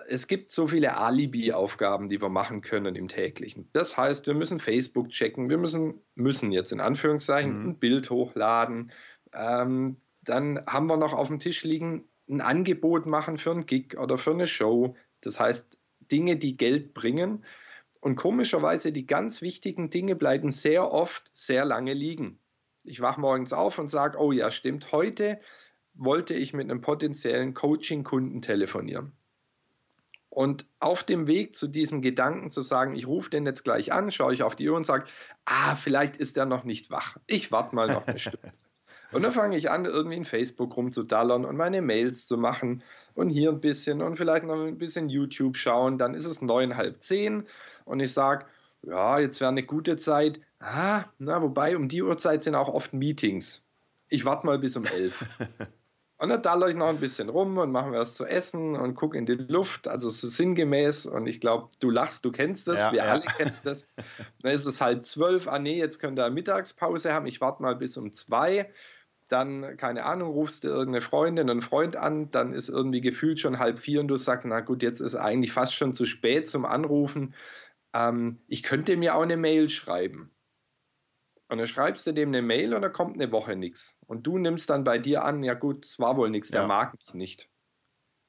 es gibt so viele Alibi-Aufgaben, die wir machen können im täglichen. Das heißt, wir müssen Facebook checken, wir müssen, müssen jetzt in Anführungszeichen mhm. ein Bild hochladen. Ähm, dann haben wir noch auf dem Tisch liegen, ein Angebot machen für einen Gig oder für eine Show. Das heißt, Dinge, die Geld bringen. Und komischerweise, die ganz wichtigen Dinge bleiben sehr oft sehr lange liegen. Ich wache morgens auf und sage, oh ja, stimmt, heute wollte ich mit einem potenziellen Coaching-Kunden telefonieren. Und auf dem Weg zu diesem Gedanken zu sagen, ich rufe den jetzt gleich an, schaue ich auf die Uhr und sage, ah, vielleicht ist er noch nicht wach. Ich warte mal noch eine Stunde. Und dann fange ich an, irgendwie in Facebook rumzudallern und meine Mails zu machen und hier ein bisschen und vielleicht noch ein bisschen YouTube schauen. Dann ist es neun, halb zehn und ich sage, ja, jetzt wäre eine gute Zeit. Ah, na, wobei um die Uhrzeit sind auch oft Meetings. Ich warte mal bis um elf. und dann daller ich noch ein bisschen rum und mache mir was zu essen und gucke in die Luft, also so sinngemäß. Und ich glaube, du lachst, du kennst das, ja, wir ja. alle kennen das. Dann ist es halb zwölf, ah nee, jetzt könnt ihr Mittagspause haben. Ich warte mal bis um zwei dann, keine Ahnung, rufst du irgendeine Freundin, einen Freund an, dann ist irgendwie gefühlt schon halb vier und du sagst, na gut, jetzt ist eigentlich fast schon zu spät zum Anrufen. Ähm, ich könnte mir auch eine Mail schreiben. Und dann schreibst du dem eine Mail und da kommt eine Woche nichts. Und du nimmst dann bei dir an, ja gut, es war wohl nichts, der ja. mag mich nicht.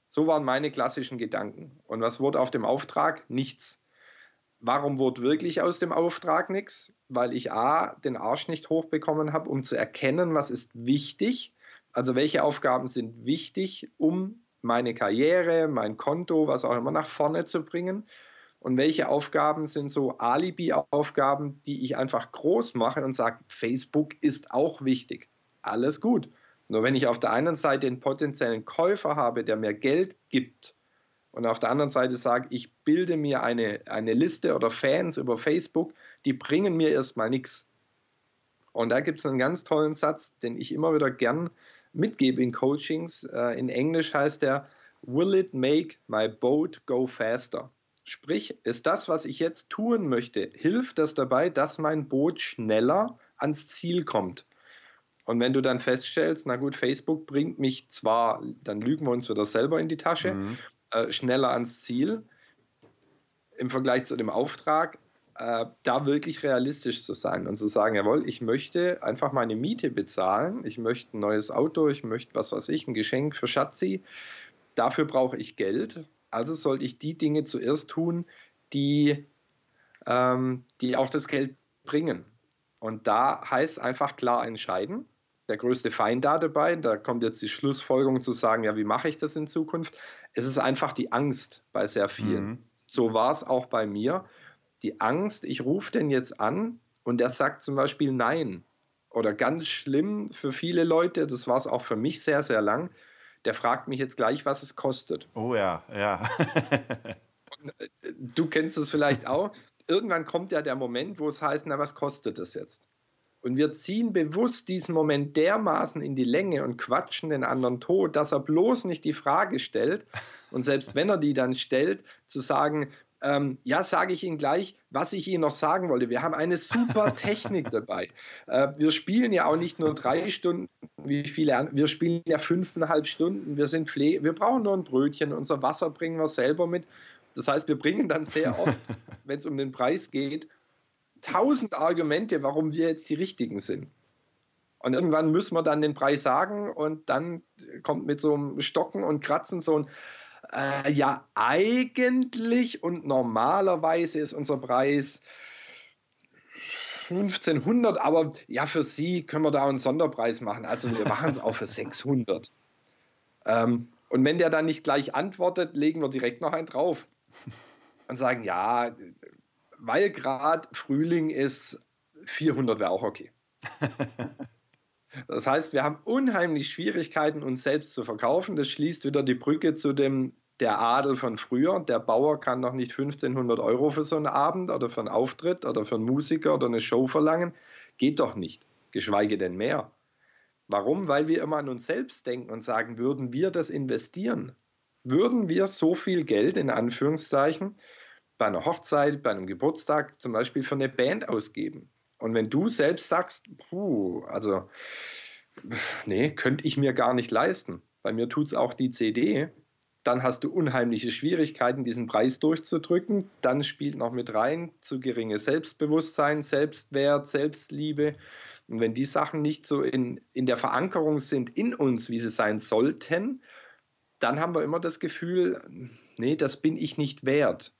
So waren meine klassischen Gedanken. Und was wurde auf dem Auftrag? Nichts. Warum wurde wirklich aus dem Auftrag nichts? Weil ich A, den Arsch nicht hochbekommen habe, um zu erkennen, was ist wichtig. Also welche Aufgaben sind wichtig, um meine Karriere, mein Konto, was auch immer nach vorne zu bringen. Und welche Aufgaben sind so Alibi-Aufgaben, die ich einfach groß mache und sage, Facebook ist auch wichtig. Alles gut. Nur wenn ich auf der einen Seite den potenziellen Käufer habe, der mir Geld gibt, und auf der anderen Seite sage, ich bilde mir eine, eine Liste oder Fans über Facebook, die bringen mir erstmal nichts. Und da gibt es einen ganz tollen Satz, den ich immer wieder gern mitgebe in Coachings. Äh, in Englisch heißt der, Will it make my boat go faster? Sprich, ist das, was ich jetzt tun möchte, hilft das dabei, dass mein Boot schneller ans Ziel kommt? Und wenn du dann feststellst, na gut, Facebook bringt mich zwar, dann lügen wir uns wieder selber in die Tasche, mhm. äh, schneller ans Ziel im Vergleich zu dem Auftrag, äh, da wirklich realistisch zu sein und zu sagen, jawohl, ich möchte einfach meine Miete bezahlen, ich möchte ein neues Auto, ich möchte was weiß ich, ein Geschenk für Schatzi, dafür brauche ich Geld, also sollte ich die Dinge zuerst tun, die, ähm, die auch das Geld bringen. Und da heißt einfach klar entscheiden. Der größte Feind da dabei, da kommt jetzt die Schlussfolgerung zu sagen, ja, wie mache ich das in Zukunft? Es ist einfach die Angst bei sehr vielen. Mhm. So war es auch bei mir die Angst, ich rufe den jetzt an und der sagt zum Beispiel Nein. Oder ganz schlimm für viele Leute, das war es auch für mich sehr, sehr lang, der fragt mich jetzt gleich, was es kostet. Oh ja, ja. Äh, du kennst es vielleicht auch. Irgendwann kommt ja der Moment, wo es heißt, na, was kostet das jetzt? Und wir ziehen bewusst diesen Moment dermaßen in die Länge und quatschen den anderen tot, dass er bloß nicht die Frage stellt. Und selbst wenn er die dann stellt, zu sagen, ähm, ja, sage ich Ihnen gleich, was ich Ihnen noch sagen wollte. Wir haben eine super Technik dabei. Äh, wir spielen ja auch nicht nur drei Stunden, wie viele, wir spielen ja fünfeinhalb Stunden. Wir sind Pflege, wir brauchen nur ein Brötchen. Unser Wasser bringen wir selber mit. Das heißt, wir bringen dann sehr oft, wenn es um den Preis geht, tausend Argumente, warum wir jetzt die Richtigen sind. Und irgendwann müssen wir dann den Preis sagen und dann kommt mit so einem Stocken und Kratzen so ein, äh, ja, eigentlich und normalerweise ist unser Preis 1500, aber ja, für Sie können wir da einen Sonderpreis machen. Also wir machen es auch für 600. Ähm, und wenn der dann nicht gleich antwortet, legen wir direkt noch einen drauf und sagen, ja, weil gerade Frühling ist, 400 wäre auch okay. Das heißt, wir haben unheimlich Schwierigkeiten, uns selbst zu verkaufen. Das schließt wieder die Brücke zu dem der Adel von früher. Der Bauer kann noch nicht 1500 Euro für so einen Abend oder für einen Auftritt oder für einen Musiker oder eine Show verlangen. Geht doch nicht, geschweige denn mehr. Warum? Weil wir immer an uns selbst denken und sagen, würden wir das investieren? Würden wir so viel Geld in Anführungszeichen bei einer Hochzeit, bei einem Geburtstag zum Beispiel für eine Band ausgeben? Und wenn du selbst sagst, puh, also, nee, könnte ich mir gar nicht leisten. Bei mir tut es auch die CD. Dann hast du unheimliche Schwierigkeiten, diesen Preis durchzudrücken. Dann spielt noch mit rein zu geringes Selbstbewusstsein, Selbstwert, Selbstliebe. Und wenn die Sachen nicht so in, in der Verankerung sind in uns, wie sie sein sollten, dann haben wir immer das Gefühl, nee, das bin ich nicht wert.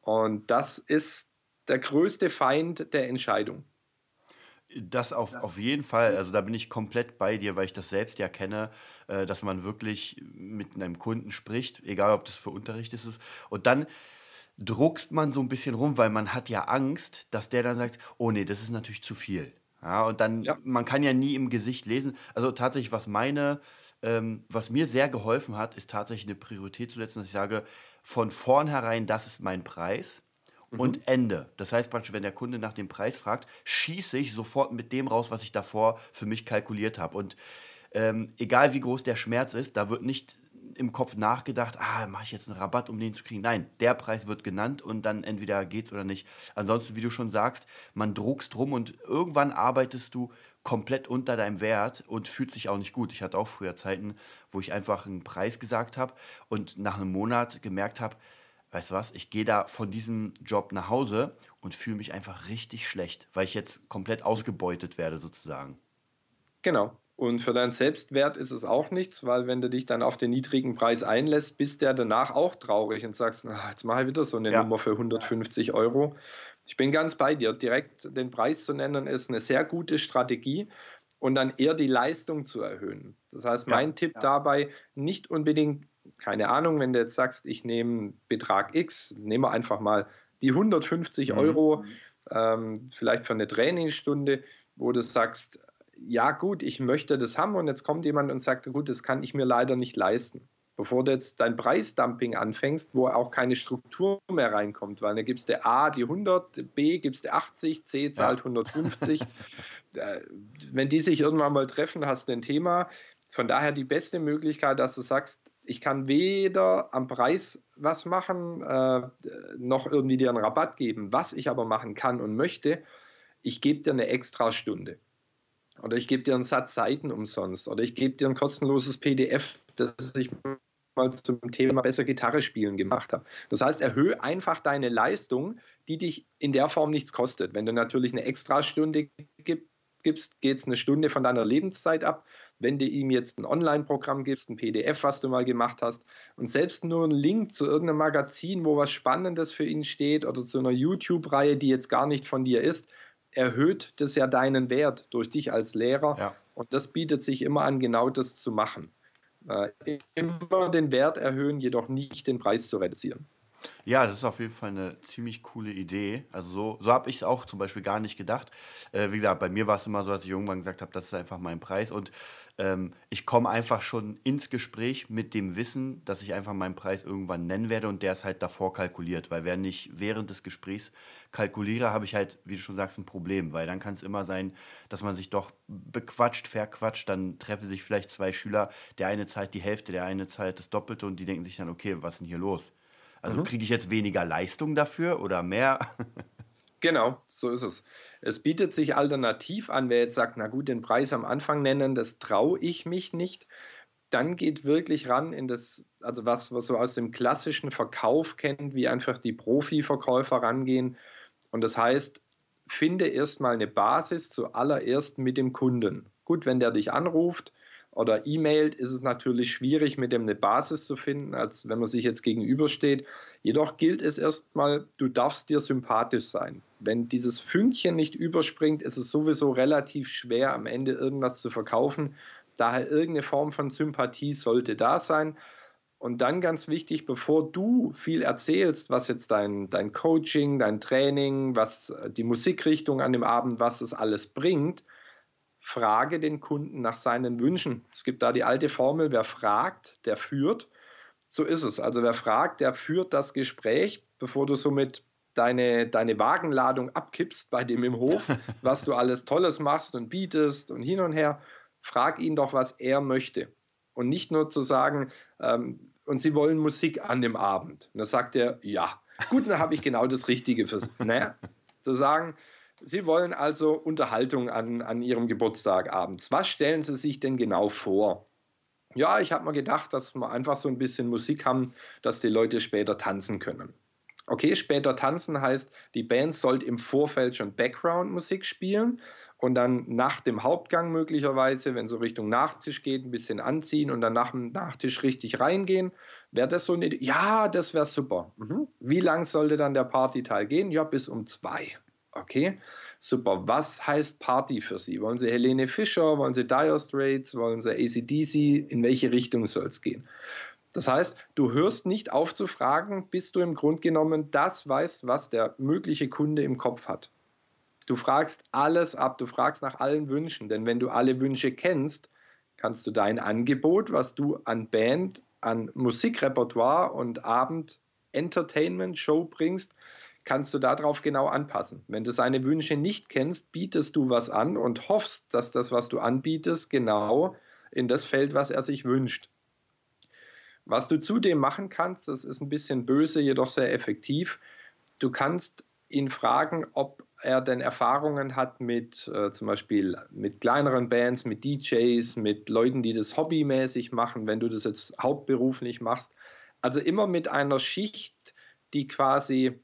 Und das ist der größte Feind der Entscheidung. Das auf, auf jeden Fall. Also da bin ich komplett bei dir, weil ich das selbst ja kenne, äh, dass man wirklich mit einem Kunden spricht, egal ob das für Unterricht ist. Und dann druckst man so ein bisschen rum, weil man hat ja Angst, dass der dann sagt, oh nee, das ist natürlich zu viel. Ja, und dann, ja. man kann ja nie im Gesicht lesen. Also tatsächlich, was meine, ähm, was mir sehr geholfen hat, ist tatsächlich eine Priorität zu setzen, dass ich sage, von vornherein, das ist mein Preis mhm. und Ende. Das heißt praktisch, wenn der Kunde nach dem Preis fragt, schieße ich sofort mit dem raus, was ich davor für mich kalkuliert habe. Und ähm, egal wie groß der Schmerz ist, da wird nicht im Kopf nachgedacht, ah, mache ich jetzt einen Rabatt, um den zu kriegen. Nein, der Preis wird genannt und dann entweder geht's oder nicht. Ansonsten, wie du schon sagst, man druckst rum und irgendwann arbeitest du komplett unter deinem Wert und fühlt sich auch nicht gut. Ich hatte auch früher Zeiten, wo ich einfach einen Preis gesagt habe und nach einem Monat gemerkt habe, weißt du was, ich gehe da von diesem Job nach Hause und fühle mich einfach richtig schlecht, weil ich jetzt komplett ausgebeutet werde sozusagen. Genau. Und für deinen Selbstwert ist es auch nichts, weil wenn du dich dann auf den niedrigen Preis einlässt, bist der danach auch traurig und sagst, ach, jetzt mache ich wieder so eine ja. Nummer für 150 Euro. Ich bin ganz bei dir. Direkt den Preis zu nennen, ist eine sehr gute Strategie und dann eher die Leistung zu erhöhen. Das heißt, mein ja, Tipp ja. dabei, nicht unbedingt, keine Ahnung, wenn du jetzt sagst, ich nehme Betrag X, nehmen wir einfach mal die 150 mhm. Euro, ähm, vielleicht für eine Trainingsstunde, wo du sagst, ja gut, ich möchte das haben und jetzt kommt jemand und sagt, gut, das kann ich mir leider nicht leisten. Bevor du jetzt dein Preisdumping anfängst, wo auch keine Struktur mehr reinkommt, weil dann gibst du A die 100, B gibst du 80, C zahlt ja. 150. Äh, wenn die sich irgendwann mal treffen, hast du ein Thema. Von daher die beste Möglichkeit, dass du sagst, ich kann weder am Preis was machen, äh, noch irgendwie dir einen Rabatt geben. Was ich aber machen kann und möchte, ich gebe dir eine Extrastunde. Oder ich gebe dir einen Satz Seiten umsonst. Oder ich gebe dir ein kostenloses PDF, das ich mal zum Thema besser Gitarre spielen gemacht habe. Das heißt, erhöhe einfach deine Leistung, die dich in der Form nichts kostet. Wenn du natürlich eine Extrastunde gibst, geht es eine Stunde von deiner Lebenszeit ab. Wenn du ihm jetzt ein Online-Programm gibst, ein PDF, was du mal gemacht hast, und selbst nur ein Link zu irgendeinem Magazin, wo was Spannendes für ihn steht, oder zu einer YouTube-Reihe, die jetzt gar nicht von dir ist, erhöht das ja deinen Wert durch dich als Lehrer. Ja. Und das bietet sich immer an, genau das zu machen. Äh, immer den Wert erhöhen, jedoch nicht den Preis zu reduzieren. Ja, das ist auf jeden Fall eine ziemlich coole Idee. Also so, so habe ich es auch zum Beispiel gar nicht gedacht. Äh, wie gesagt, bei mir war es immer so, dass ich irgendwann gesagt habe, das ist einfach mein Preis. Und ähm, ich komme einfach schon ins Gespräch mit dem Wissen, dass ich einfach meinen Preis irgendwann nennen werde und der ist halt davor kalkuliert. Weil wenn ich während des Gesprächs kalkuliere, habe ich halt, wie du schon sagst, ein Problem. Weil dann kann es immer sein, dass man sich doch bequatscht, verquatscht. Dann treffen sich vielleicht zwei Schüler. Der eine zahlt die Hälfte, der eine zahlt das Doppelte und die denken sich dann, okay, was ist denn hier los? Also mhm. kriege ich jetzt weniger Leistung dafür oder mehr? genau, so ist es. Es bietet sich alternativ an, wer jetzt sagt, na gut, den Preis am Anfang nennen, das traue ich mich nicht. Dann geht wirklich ran in das, also was man so aus dem klassischen Verkauf kennt, wie einfach die Profiverkäufer rangehen. Und das heißt, finde erstmal eine Basis zuallererst mit dem Kunden. Gut, wenn der dich anruft, oder E-Mailt, ist es natürlich schwierig, mit dem eine Basis zu finden, als wenn man sich jetzt gegenübersteht. Jedoch gilt es erstmal, du darfst dir sympathisch sein. Wenn dieses Fünkchen nicht überspringt, ist es sowieso relativ schwer, am Ende irgendwas zu verkaufen. Daher irgendeine Form von Sympathie sollte da sein. Und dann ganz wichtig, bevor du viel erzählst, was jetzt dein, dein Coaching, dein Training, was die Musikrichtung an dem Abend, was es alles bringt, frage den Kunden nach seinen Wünschen. Es gibt da die alte Formel, wer fragt, der führt. So ist es. Also wer fragt, der führt das Gespräch, bevor du somit deine, deine Wagenladung abkippst bei dem im Hof, was du alles Tolles machst und bietest und hin und her. Frag ihn doch, was er möchte. Und nicht nur zu sagen, ähm, und sie wollen Musik an dem Abend. Und dann sagt er, ja. Gut, dann habe ich genau das Richtige fürs. Naja, zu sagen, Sie wollen also Unterhaltung an, an Ihrem Geburtstag abends. Was stellen Sie sich denn genau vor? Ja, ich habe mir gedacht, dass wir einfach so ein bisschen Musik haben, dass die Leute später tanzen können. Okay, später tanzen heißt, die Band sollte im Vorfeld schon Background-Musik spielen und dann nach dem Hauptgang möglicherweise, wenn so Richtung Nachtisch geht, ein bisschen anziehen und dann nach dem Nachtisch richtig reingehen. Wäre das so eine Ja, das wäre super. Mhm. Wie lang sollte dann der Partyteil gehen? Ja, bis um zwei. Okay, super. Was heißt Party für Sie? Wollen Sie Helene Fischer? Wollen Sie Dire Straits? Wollen Sie ACDC? In welche Richtung soll es gehen? Das heißt, du hörst nicht auf zu fragen, bis du im Grunde genommen das weißt, was der mögliche Kunde im Kopf hat. Du fragst alles ab, du fragst nach allen Wünschen, denn wenn du alle Wünsche kennst, kannst du dein Angebot, was du an Band, an Musikrepertoire und Abend Entertainment Show bringst, kannst du darauf genau anpassen. Wenn du seine Wünsche nicht kennst, bietest du was an und hoffst, dass das, was du anbietest, genau in das fällt, was er sich wünscht. Was du zudem machen kannst, das ist ein bisschen böse, jedoch sehr effektiv. Du kannst ihn fragen, ob er denn Erfahrungen hat mit äh, zum Beispiel mit kleineren Bands, mit DJs, mit Leuten, die das hobbymäßig machen, wenn du das jetzt hauptberuflich machst. Also immer mit einer Schicht die quasi,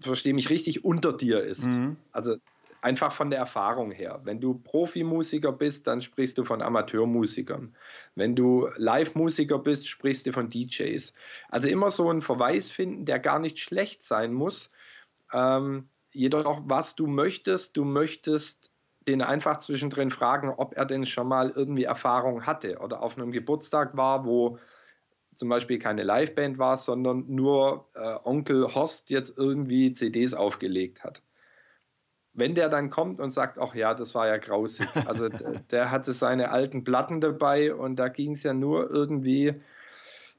verstehe mich richtig, unter dir ist. Mhm. Also einfach von der Erfahrung her. Wenn du Profimusiker bist, dann sprichst du von Amateurmusikern. Wenn du Live-Musiker bist, sprichst du von DJs. Also immer so einen Verweis finden, der gar nicht schlecht sein muss. Ähm, jedoch, was du möchtest, du möchtest den einfach zwischendrin fragen, ob er denn schon mal irgendwie Erfahrung hatte oder auf einem Geburtstag war, wo zum Beispiel keine Liveband war, sondern nur äh, Onkel Horst jetzt irgendwie CDs aufgelegt hat. Wenn der dann kommt und sagt, ach ja, das war ja grausig. Also der hatte seine alten Platten dabei und da ging es ja nur irgendwie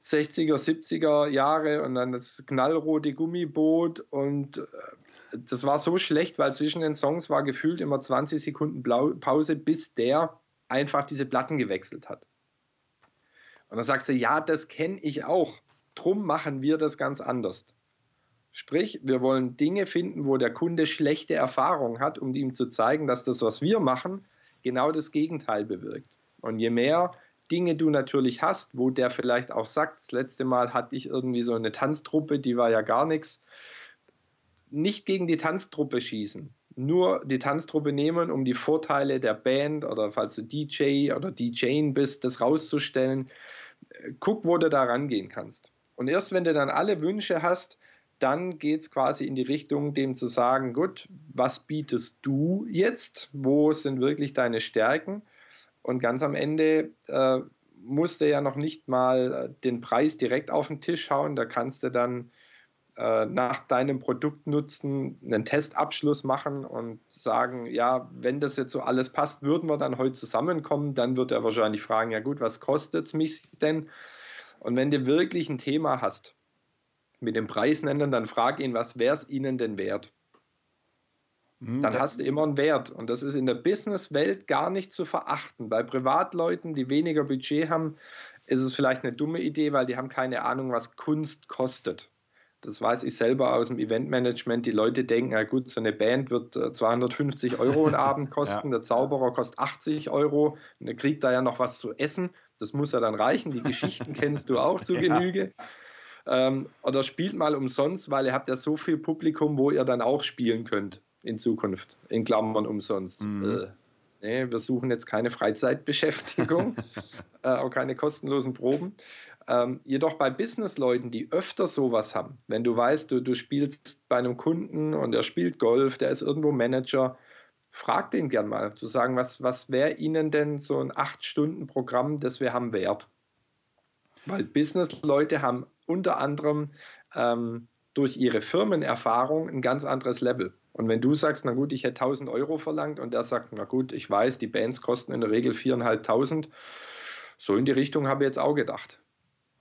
60er, 70er Jahre und dann das knallrote Gummiboot und äh, das war so schlecht, weil zwischen den Songs war gefühlt immer 20 Sekunden Pause, bis der einfach diese Platten gewechselt hat. Und dann sagst du, ja, das kenne ich auch. Drum machen wir das ganz anders. Sprich, wir wollen Dinge finden, wo der Kunde schlechte Erfahrungen hat, um ihm zu zeigen, dass das, was wir machen, genau das Gegenteil bewirkt. Und je mehr Dinge du natürlich hast, wo der vielleicht auch sagt, das letzte Mal hatte ich irgendwie so eine Tanztruppe, die war ja gar nichts, nicht gegen die Tanztruppe schießen, nur die Tanztruppe nehmen, um die Vorteile der Band oder falls du DJ oder DJing bist, das rauszustellen. Guck, wo du da rangehen kannst. Und erst wenn du dann alle Wünsche hast, dann geht es quasi in die Richtung, dem zu sagen, gut, was bietest du jetzt? Wo sind wirklich deine Stärken? Und ganz am Ende äh, musst du ja noch nicht mal den Preis direkt auf den Tisch hauen. Da kannst du dann äh, nach deinem Produktnutzen einen Testabschluss machen und sagen, ja, wenn das jetzt so alles passt, würden wir dann heute zusammenkommen. Dann wird er wahrscheinlich fragen, ja gut, was kostet es mich denn? Und wenn du wirklich ein Thema hast mit dem Preis nennen, dann frag ihn, was wäre es ihnen denn wert? Hm, dann hast du immer einen Wert. Und das ist in der Businesswelt gar nicht zu verachten. Bei Privatleuten, die weniger Budget haben, ist es vielleicht eine dumme Idee, weil die haben keine Ahnung, was Kunst kostet. Das weiß ich selber aus dem Eventmanagement. Die Leute denken, ja gut, so eine Band wird 250 äh, Euro einen Abend kosten, ja. der Zauberer kostet 80 Euro und der kriegt da ja noch was zu essen. Das muss ja dann reichen. Die Geschichten kennst du auch zu Genüge. Ja. Ähm, oder spielt mal umsonst, weil ihr habt ja so viel Publikum, wo ihr dann auch spielen könnt in Zukunft. In Klammern umsonst. Mhm. Äh, nee, wir suchen jetzt keine Freizeitbeschäftigung, äh, auch keine kostenlosen Proben. Ähm, jedoch bei Businessleuten, die öfter sowas haben, wenn du weißt, du, du spielst bei einem Kunden und er spielt Golf, der ist irgendwo Manager, frag den gern mal, zu sagen, was, was wäre Ihnen denn so ein 8-Stunden-Programm, das wir haben, wert? Weil Businessleute haben unter anderem ähm, durch ihre Firmenerfahrung ein ganz anderes Level. Und wenn du sagst, na gut, ich hätte 1000 Euro verlangt und der sagt, na gut, ich weiß, die Bands kosten in der Regel 4.500, so in die Richtung habe ich jetzt auch gedacht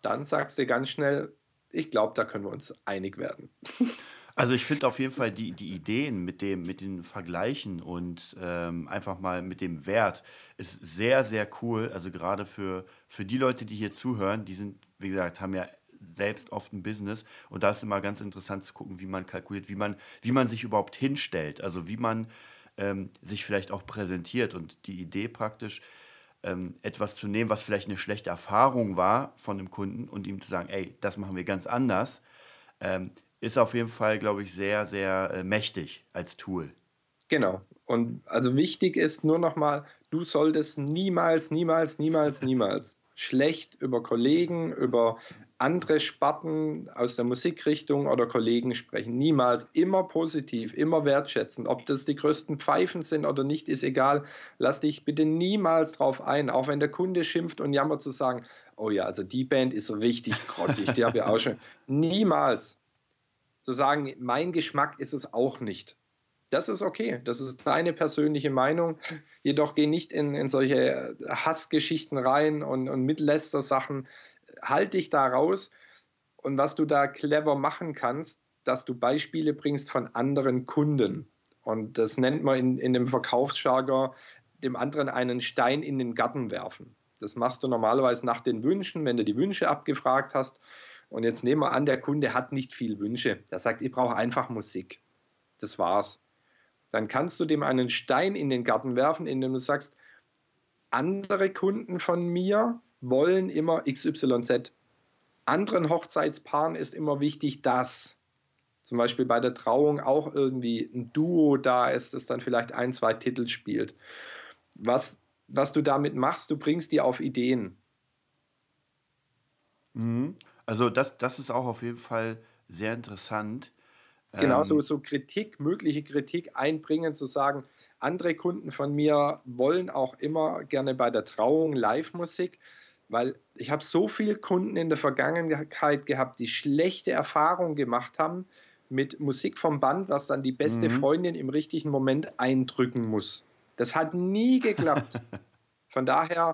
dann sagst du ganz schnell, ich glaube, da können wir uns einig werden. Also ich finde auf jeden Fall die, die Ideen mit, dem, mit den Vergleichen und ähm, einfach mal mit dem Wert ist sehr, sehr cool. Also gerade für, für die Leute, die hier zuhören, die sind, wie gesagt, haben ja selbst oft ein Business und da ist immer ganz interessant zu gucken, wie man kalkuliert, wie man, wie man sich überhaupt hinstellt, also wie man ähm, sich vielleicht auch präsentiert und die Idee praktisch, ähm, etwas zu nehmen, was vielleicht eine schlechte Erfahrung war von dem Kunden und ihm zu sagen, ey, das machen wir ganz anders, ähm, ist auf jeden Fall, glaube ich, sehr, sehr äh, mächtig als Tool. Genau. Und also wichtig ist nur nochmal, du solltest niemals, niemals, niemals, niemals schlecht über Kollegen, über andere Sparten aus der Musikrichtung oder Kollegen sprechen. Niemals. Immer positiv, immer wertschätzen. Ob das die größten Pfeifen sind oder nicht, ist egal. Lass dich bitte niemals drauf ein, auch wenn der Kunde schimpft und jammert zu sagen, oh ja, also die Band ist richtig grottig, die habe ich auch schon. Niemals. Zu sagen, mein Geschmack ist es auch nicht. Das ist okay. Das ist deine persönliche Meinung. Jedoch geh nicht in, in solche Hassgeschichten rein und, und Mitläster-Sachen halt dich da raus. Und was du da clever machen kannst, dass du Beispiele bringst von anderen Kunden. Und das nennt man in, in dem Verkaufsjargon dem anderen einen Stein in den Garten werfen. Das machst du normalerweise nach den Wünschen, wenn du die Wünsche abgefragt hast. Und jetzt nehmen wir an, der Kunde hat nicht viel Wünsche. Der sagt, ich brauche einfach Musik. Das war's. Dann kannst du dem einen Stein in den Garten werfen, indem du sagst, andere Kunden von mir wollen immer XYZ. Anderen Hochzeitspaaren ist immer wichtig, dass zum Beispiel bei der Trauung auch irgendwie ein Duo da ist, das dann vielleicht ein, zwei Titel spielt. Was, was du damit machst, du bringst die auf Ideen. Mhm. Also das, das ist auch auf jeden Fall sehr interessant. Genau, so, ähm, so Kritik, mögliche Kritik einbringen, zu sagen, andere Kunden von mir wollen auch immer gerne bei der Trauung Live-Musik, weil ich habe so viele Kunden in der Vergangenheit gehabt, die schlechte Erfahrungen gemacht haben mit Musik vom Band, was dann die beste mhm. Freundin im richtigen Moment eindrücken muss. Das hat nie geklappt. Von daher,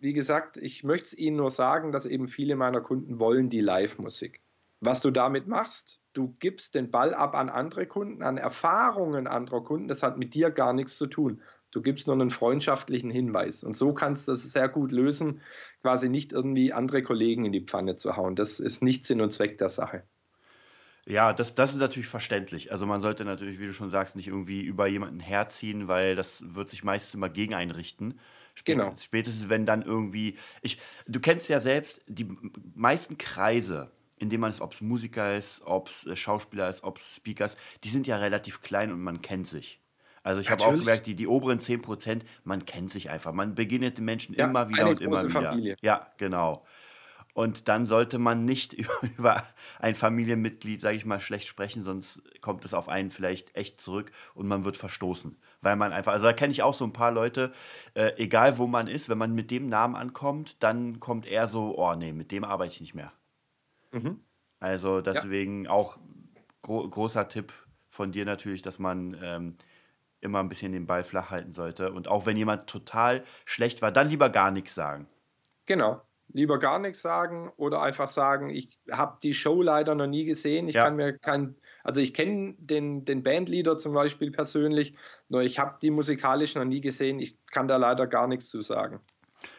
wie gesagt, ich möchte es Ihnen nur sagen, dass eben viele meiner Kunden wollen die Live-Musik. Was du damit machst, du gibst den Ball ab an andere Kunden, an Erfahrungen anderer Kunden, das hat mit dir gar nichts zu tun. Du gibst nur einen freundschaftlichen Hinweis. Und so kannst du das sehr gut lösen, quasi nicht irgendwie andere Kollegen in die Pfanne zu hauen. Das ist nicht Sinn und Zweck der Sache. Ja, das, das ist natürlich verständlich. Also man sollte natürlich, wie du schon sagst, nicht irgendwie über jemanden herziehen, weil das wird sich meistens immer gegen einrichten. Spät, genau. Spätestens wenn dann irgendwie. Ich, du kennst ja selbst die meisten Kreise, in denen man ist, ob es Musiker ist, ob es äh, Schauspieler ist, ob es Speaker ist, die sind ja relativ klein und man kennt sich. Also ich habe auch gemerkt, die, die oberen 10%, man kennt sich einfach. Man begegnet den Menschen ja, immer wieder und immer wieder. Familie. Ja, genau. Und dann sollte man nicht über ein Familienmitglied, sage ich mal, schlecht sprechen, sonst kommt es auf einen vielleicht echt zurück und man wird verstoßen. Weil man einfach, also da kenne ich auch so ein paar Leute, äh, egal wo man ist, wenn man mit dem Namen ankommt, dann kommt er so, oh nee, mit dem arbeite ich nicht mehr. Mhm. Also deswegen ja. auch gro großer Tipp von dir natürlich, dass man ähm, immer ein bisschen den Ball flach halten sollte. Und auch wenn jemand total schlecht war, dann lieber gar nichts sagen. Genau. Lieber gar nichts sagen oder einfach sagen, ich habe die Show leider noch nie gesehen. Ich ja. kann mir kein, also ich kenne den, den Bandleader zum Beispiel persönlich, nur ich habe die musikalisch noch nie gesehen. Ich kann da leider gar nichts zu sagen.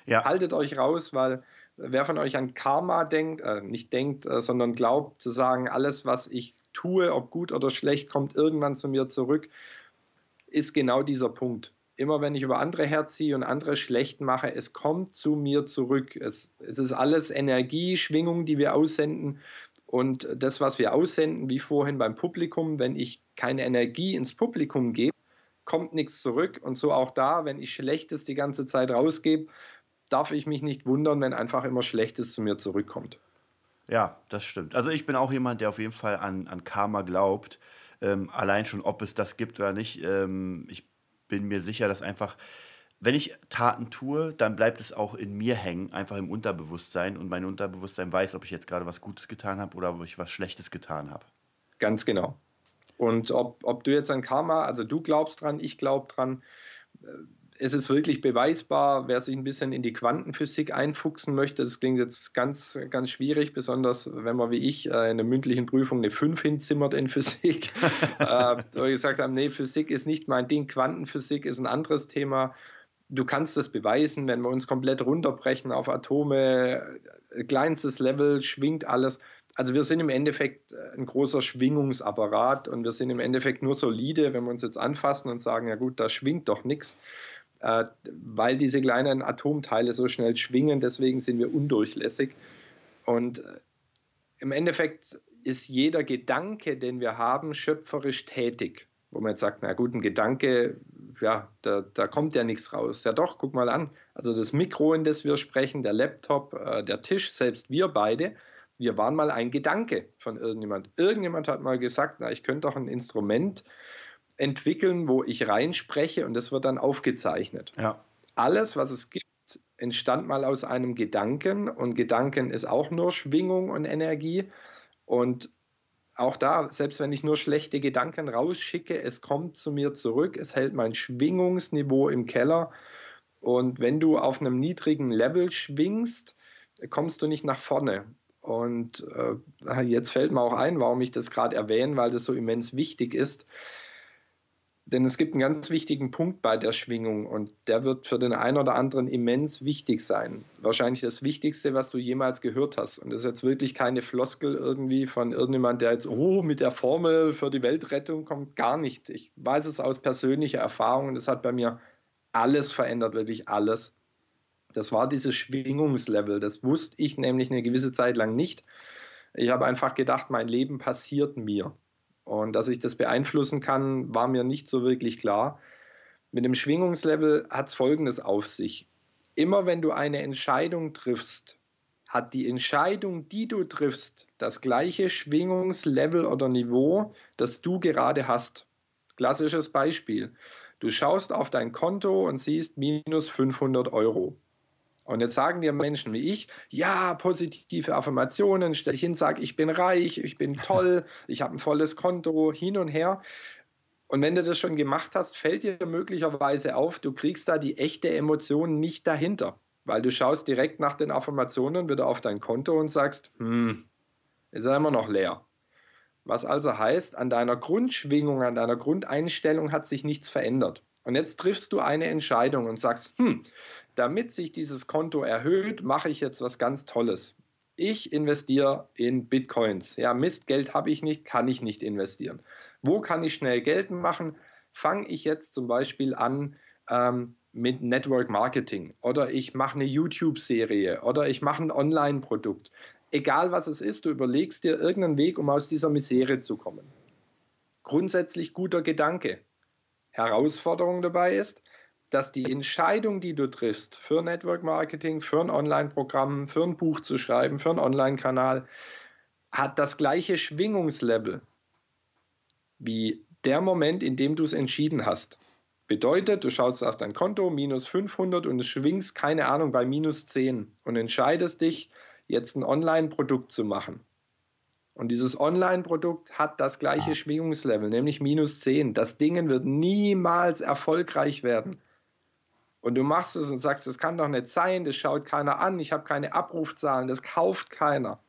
Ja. Haltet euch raus, weil wer von euch an Karma denkt, äh, nicht denkt, äh, sondern glaubt, zu sagen, alles, was ich tue, ob gut oder schlecht, kommt irgendwann zu mir zurück, ist genau dieser Punkt. Immer wenn ich über andere herziehe und andere schlecht mache, es kommt zu mir zurück. Es, es ist alles Energie, Schwingung, die wir aussenden. Und das, was wir aussenden, wie vorhin beim Publikum, wenn ich keine Energie ins Publikum gebe, kommt nichts zurück. Und so auch da, wenn ich Schlechtes die ganze Zeit rausgebe, darf ich mich nicht wundern, wenn einfach immer Schlechtes zu mir zurückkommt. Ja, das stimmt. Also ich bin auch jemand, der auf jeden Fall an, an Karma glaubt. Ähm, allein schon, ob es das gibt oder nicht. Ähm, ich bin mir sicher, dass einfach, wenn ich Taten tue, dann bleibt es auch in mir hängen, einfach im Unterbewusstsein. Und mein Unterbewusstsein weiß, ob ich jetzt gerade was Gutes getan habe oder ob ich was Schlechtes getan habe. Ganz genau. Und ob, ob du jetzt an Karma, also du glaubst dran, ich glaube dran, äh, es ist wirklich beweisbar, wer sich ein bisschen in die Quantenphysik einfuchsen möchte. Das klingt jetzt ganz, ganz schwierig, besonders wenn man wie ich äh, in der mündlichen Prüfung eine 5 hinzimmert in Physik. äh, wo ich gesagt habe, nee, Physik ist nicht mein Ding, Quantenphysik ist ein anderes Thema. Du kannst das beweisen, wenn wir uns komplett runterbrechen auf Atome, äh, kleinstes Level, schwingt alles. Also wir sind im Endeffekt äh, ein großer Schwingungsapparat und wir sind im Endeffekt nur solide, wenn wir uns jetzt anfassen und sagen, ja gut, da schwingt doch nichts äh, weil diese kleinen Atomteile so schnell schwingen, deswegen sind wir undurchlässig. Und äh, im Endeffekt ist jeder Gedanke, den wir haben, schöpferisch tätig. Wo man jetzt sagt, na gut, ein Gedanke, ja, da, da kommt ja nichts raus. Ja doch, guck mal an. Also das Mikro, in das wir sprechen, der Laptop, äh, der Tisch, selbst wir beide, wir waren mal ein Gedanke von irgendjemand. Irgendjemand hat mal gesagt, na, ich könnte doch ein Instrument entwickeln, wo ich reinspreche und das wird dann aufgezeichnet. Ja. Alles, was es gibt, entstand mal aus einem Gedanken und Gedanken ist auch nur Schwingung und Energie und auch da, selbst wenn ich nur schlechte Gedanken rausschicke, es kommt zu mir zurück, es hält mein Schwingungsniveau im Keller und wenn du auf einem niedrigen Level schwingst, kommst du nicht nach vorne. Und äh, jetzt fällt mir auch ein, warum ich das gerade erwähne, weil das so immens wichtig ist. Denn es gibt einen ganz wichtigen Punkt bei der Schwingung und der wird für den einen oder anderen immens wichtig sein. Wahrscheinlich das Wichtigste, was du jemals gehört hast. Und das ist jetzt wirklich keine Floskel irgendwie von irgendjemand, der jetzt, oh, mit der Formel für die Weltrettung kommt. Gar nicht. Ich weiß es aus persönlicher Erfahrung und das hat bei mir alles verändert, wirklich alles. Das war dieses Schwingungslevel. Das wusste ich nämlich eine gewisse Zeit lang nicht. Ich habe einfach gedacht, mein Leben passiert mir. Und dass ich das beeinflussen kann, war mir nicht so wirklich klar. Mit dem Schwingungslevel hat es Folgendes auf sich. Immer wenn du eine Entscheidung triffst, hat die Entscheidung, die du triffst, das gleiche Schwingungslevel oder Niveau, das du gerade hast. Klassisches Beispiel. Du schaust auf dein Konto und siehst minus 500 Euro. Und jetzt sagen dir Menschen wie ich, ja, positive Affirmationen, stell dich hin, sag, ich bin reich, ich bin toll, ich habe ein volles Konto, hin und her. Und wenn du das schon gemacht hast, fällt dir möglicherweise auf, du kriegst da die echte Emotion nicht dahinter, weil du schaust direkt nach den Affirmationen wieder auf dein Konto und sagst, hm, ist ja immer noch leer. Was also heißt, an deiner Grundschwingung, an deiner Grundeinstellung hat sich nichts verändert. Und jetzt triffst du eine Entscheidung und sagst, hm, damit sich dieses Konto erhöht, mache ich jetzt was ganz Tolles. Ich investiere in Bitcoins. Ja, Mist, Geld habe ich nicht, kann ich nicht investieren. Wo kann ich schnell Geld machen? Fange ich jetzt zum Beispiel an ähm, mit Network Marketing oder ich mache eine YouTube-Serie oder ich mache ein Online-Produkt egal was es ist, du überlegst dir irgendeinen Weg, um aus dieser Misere zu kommen. Grundsätzlich guter Gedanke. Herausforderung dabei ist, dass die Entscheidung, die du triffst für Network Marketing, für ein Online-Programm, für ein Buch zu schreiben, für einen Online-Kanal, hat das gleiche Schwingungslevel wie der Moment, in dem du es entschieden hast. Bedeutet, du schaust auf dein Konto, minus 500 und es schwingst, keine Ahnung, bei minus 10 und entscheidest dich, jetzt ein Online-Produkt zu machen. Und dieses Online-Produkt hat das gleiche Schwingungslevel, nämlich minus 10. Das Ding wird niemals erfolgreich werden. Und du machst es und sagst, das kann doch nicht sein, das schaut keiner an, ich habe keine Abrufzahlen, das kauft keiner.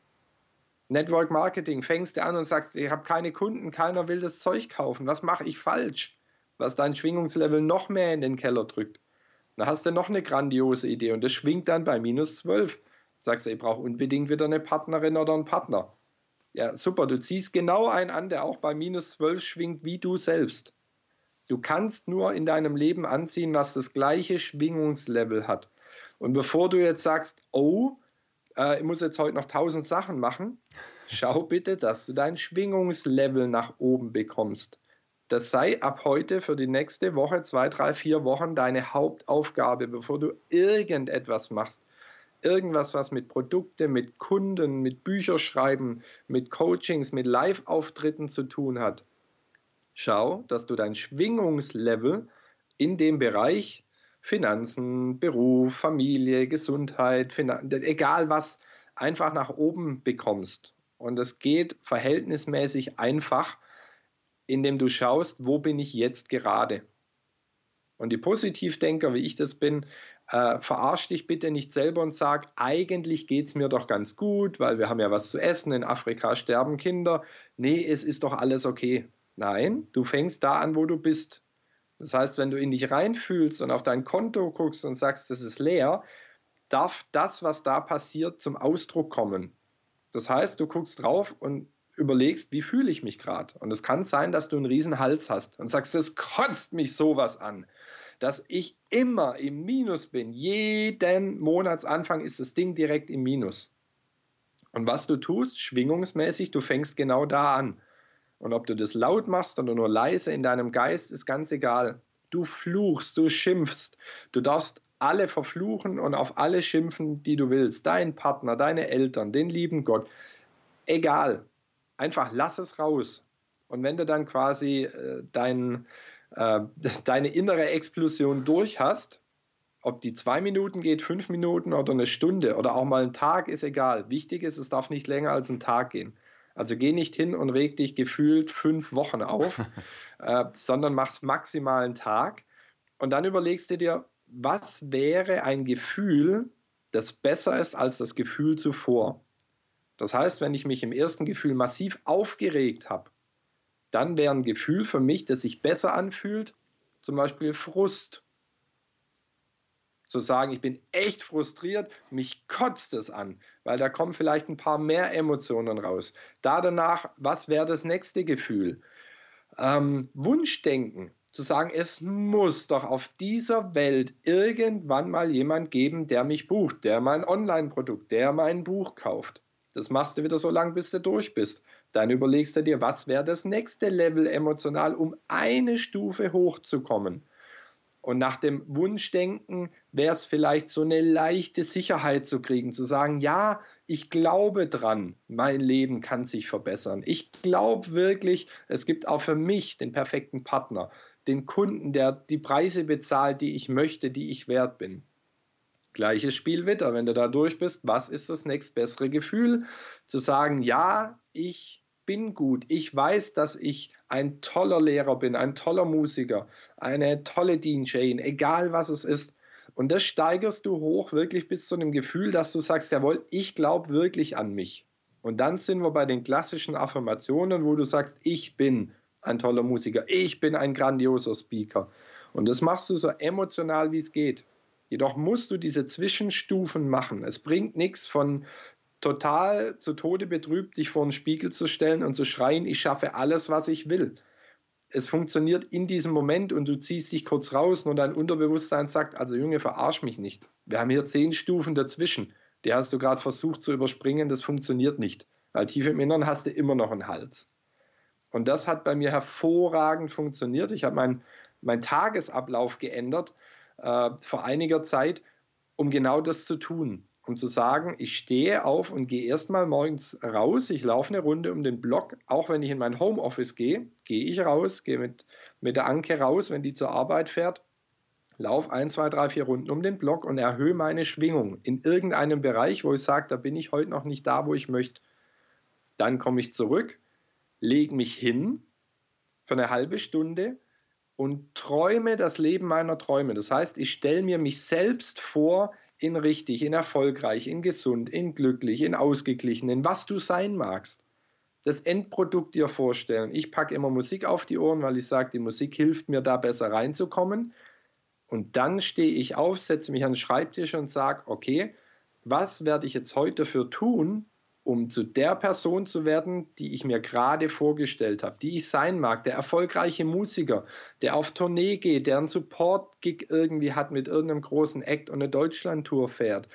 Network Marketing, fängst du an und sagst, ich habe keine Kunden, keiner will das Zeug kaufen. Was mache ich falsch? Was dein Schwingungslevel noch mehr in den Keller drückt. Da hast du noch eine grandiose Idee und das schwingt dann bei minus 12. Sagst du, ich brauche unbedingt wieder eine Partnerin oder einen Partner. Ja, super, du ziehst genau einen an, der auch bei minus 12 schwingt wie du selbst. Du kannst nur in deinem Leben anziehen, was das gleiche Schwingungslevel hat. Und bevor du jetzt sagst, oh, äh, ich muss jetzt heute noch tausend Sachen machen, schau bitte, dass du dein Schwingungslevel nach oben bekommst. Das sei ab heute für die nächste Woche, zwei, drei, vier Wochen deine Hauptaufgabe, bevor du irgendetwas machst irgendwas, was mit Produkte, mit Kunden, mit Bücherschreiben, mit Coachings, mit Live-Auftritten zu tun hat, schau, dass du dein Schwingungslevel in dem Bereich Finanzen, Beruf, Familie, Gesundheit, Finan egal was, einfach nach oben bekommst. Und es geht verhältnismäßig einfach, indem du schaust, wo bin ich jetzt gerade. Und die Positivdenker, wie ich das bin, äh, verarsch dich bitte nicht selber und sag, eigentlich geht es mir doch ganz gut, weil wir haben ja was zu essen, in Afrika sterben Kinder. Nee, es ist doch alles okay. Nein, du fängst da an, wo du bist. Das heißt, wenn du in dich reinfühlst und auf dein Konto guckst und sagst, es ist leer, darf das, was da passiert, zum Ausdruck kommen. Das heißt, du guckst drauf und überlegst, wie fühle ich mich gerade. Und es kann sein, dass du einen riesen Hals hast und sagst, es kotzt mich sowas an dass ich immer im Minus bin. Jeden Monatsanfang ist das Ding direkt im Minus. Und was du tust, schwingungsmäßig, du fängst genau da an. Und ob du das laut machst oder nur leise in deinem Geist, ist ganz egal. Du fluchst, du schimpfst. Du darfst alle verfluchen und auf alle schimpfen, die du willst. Dein Partner, deine Eltern, den lieben Gott. Egal. Einfach lass es raus. Und wenn du dann quasi äh, dein, äh, deine innere Explosion durch hast, ob die zwei Minuten geht, fünf Minuten oder eine Stunde oder auch mal ein Tag, ist egal. Wichtig ist, es darf nicht länger als ein Tag gehen. Also geh nicht hin und reg dich gefühlt fünf Wochen auf, äh, sondern mach's maximal einen Tag. Und dann überlegst du dir, was wäre ein Gefühl, das besser ist als das Gefühl zuvor. Das heißt, wenn ich mich im ersten Gefühl massiv aufgeregt habe, dann wäre ein Gefühl für mich, das sich besser anfühlt, zum Beispiel Frust. Zu sagen, ich bin echt frustriert, mich kotzt es an, weil da kommen vielleicht ein paar mehr Emotionen raus. Da danach, was wäre das nächste Gefühl? Ähm, Wunschdenken, zu sagen, es muss doch auf dieser Welt irgendwann mal jemand geben, der mich bucht, der mein Online-Produkt, der mein Buch kauft. Das machst du wieder so lange, bis du durch bist. Dann überlegst du dir, was wäre das nächste Level emotional, um eine Stufe hochzukommen. Und nach dem Wunschdenken wäre es vielleicht so eine leichte Sicherheit zu kriegen, zu sagen, ja, ich glaube dran, mein Leben kann sich verbessern. Ich glaube wirklich, es gibt auch für mich den perfekten Partner, den Kunden, der die Preise bezahlt, die ich möchte, die ich wert bin. Gleiches Spiel wieder, wenn du da durch bist, was ist das nächstbessere Gefühl? Zu sagen, ja, ich bin gut, ich weiß, dass ich ein toller Lehrer bin, ein toller Musiker, eine tolle DJ, egal was es ist. Und das steigerst du hoch wirklich bis zu einem Gefühl, dass du sagst, jawohl, ich glaube wirklich an mich. Und dann sind wir bei den klassischen Affirmationen, wo du sagst, ich bin ein toller Musiker, ich bin ein grandioser Speaker. Und das machst du so emotional, wie es geht. Jedoch musst du diese Zwischenstufen machen. Es bringt nichts von total zu Tode betrübt, dich vor den Spiegel zu stellen und zu schreien, ich schaffe alles, was ich will. Es funktioniert in diesem Moment und du ziehst dich kurz raus und dein Unterbewusstsein sagt, also Junge, verarsch mich nicht. Wir haben hier zehn Stufen dazwischen. Die hast du gerade versucht zu überspringen, das funktioniert nicht. Weil tief im Inneren hast du immer noch einen Hals. Und das hat bei mir hervorragend funktioniert. Ich habe meinen mein Tagesablauf geändert äh, vor einiger Zeit, um genau das zu tun um zu sagen, ich stehe auf und gehe erstmal morgens raus, ich laufe eine Runde um den Block, auch wenn ich in mein Homeoffice gehe, gehe ich raus, gehe mit, mit der Anke raus, wenn die zur Arbeit fährt, laufe ein, zwei, drei, vier Runden um den Block und erhöhe meine Schwingung in irgendeinem Bereich, wo ich sage, da bin ich heute noch nicht da, wo ich möchte. Dann komme ich zurück, lege mich hin für eine halbe Stunde und träume das Leben meiner Träume. Das heißt, ich stelle mir mich selbst vor, in richtig, in erfolgreich, in gesund, in glücklich, in ausgeglichen, in was du sein magst. Das Endprodukt dir vorstellen. Ich packe immer Musik auf die Ohren, weil ich sage, die Musik hilft mir da besser reinzukommen. Und dann stehe ich auf, setze mich an den Schreibtisch und sage, okay, was werde ich jetzt heute dafür tun, um zu der Person zu werden, die ich mir gerade vorgestellt habe, die ich sein mag, der erfolgreiche Musiker, der auf Tournee geht, der einen Support-Gig irgendwie hat mit irgendeinem großen Act und eine Deutschland-Tour fährt,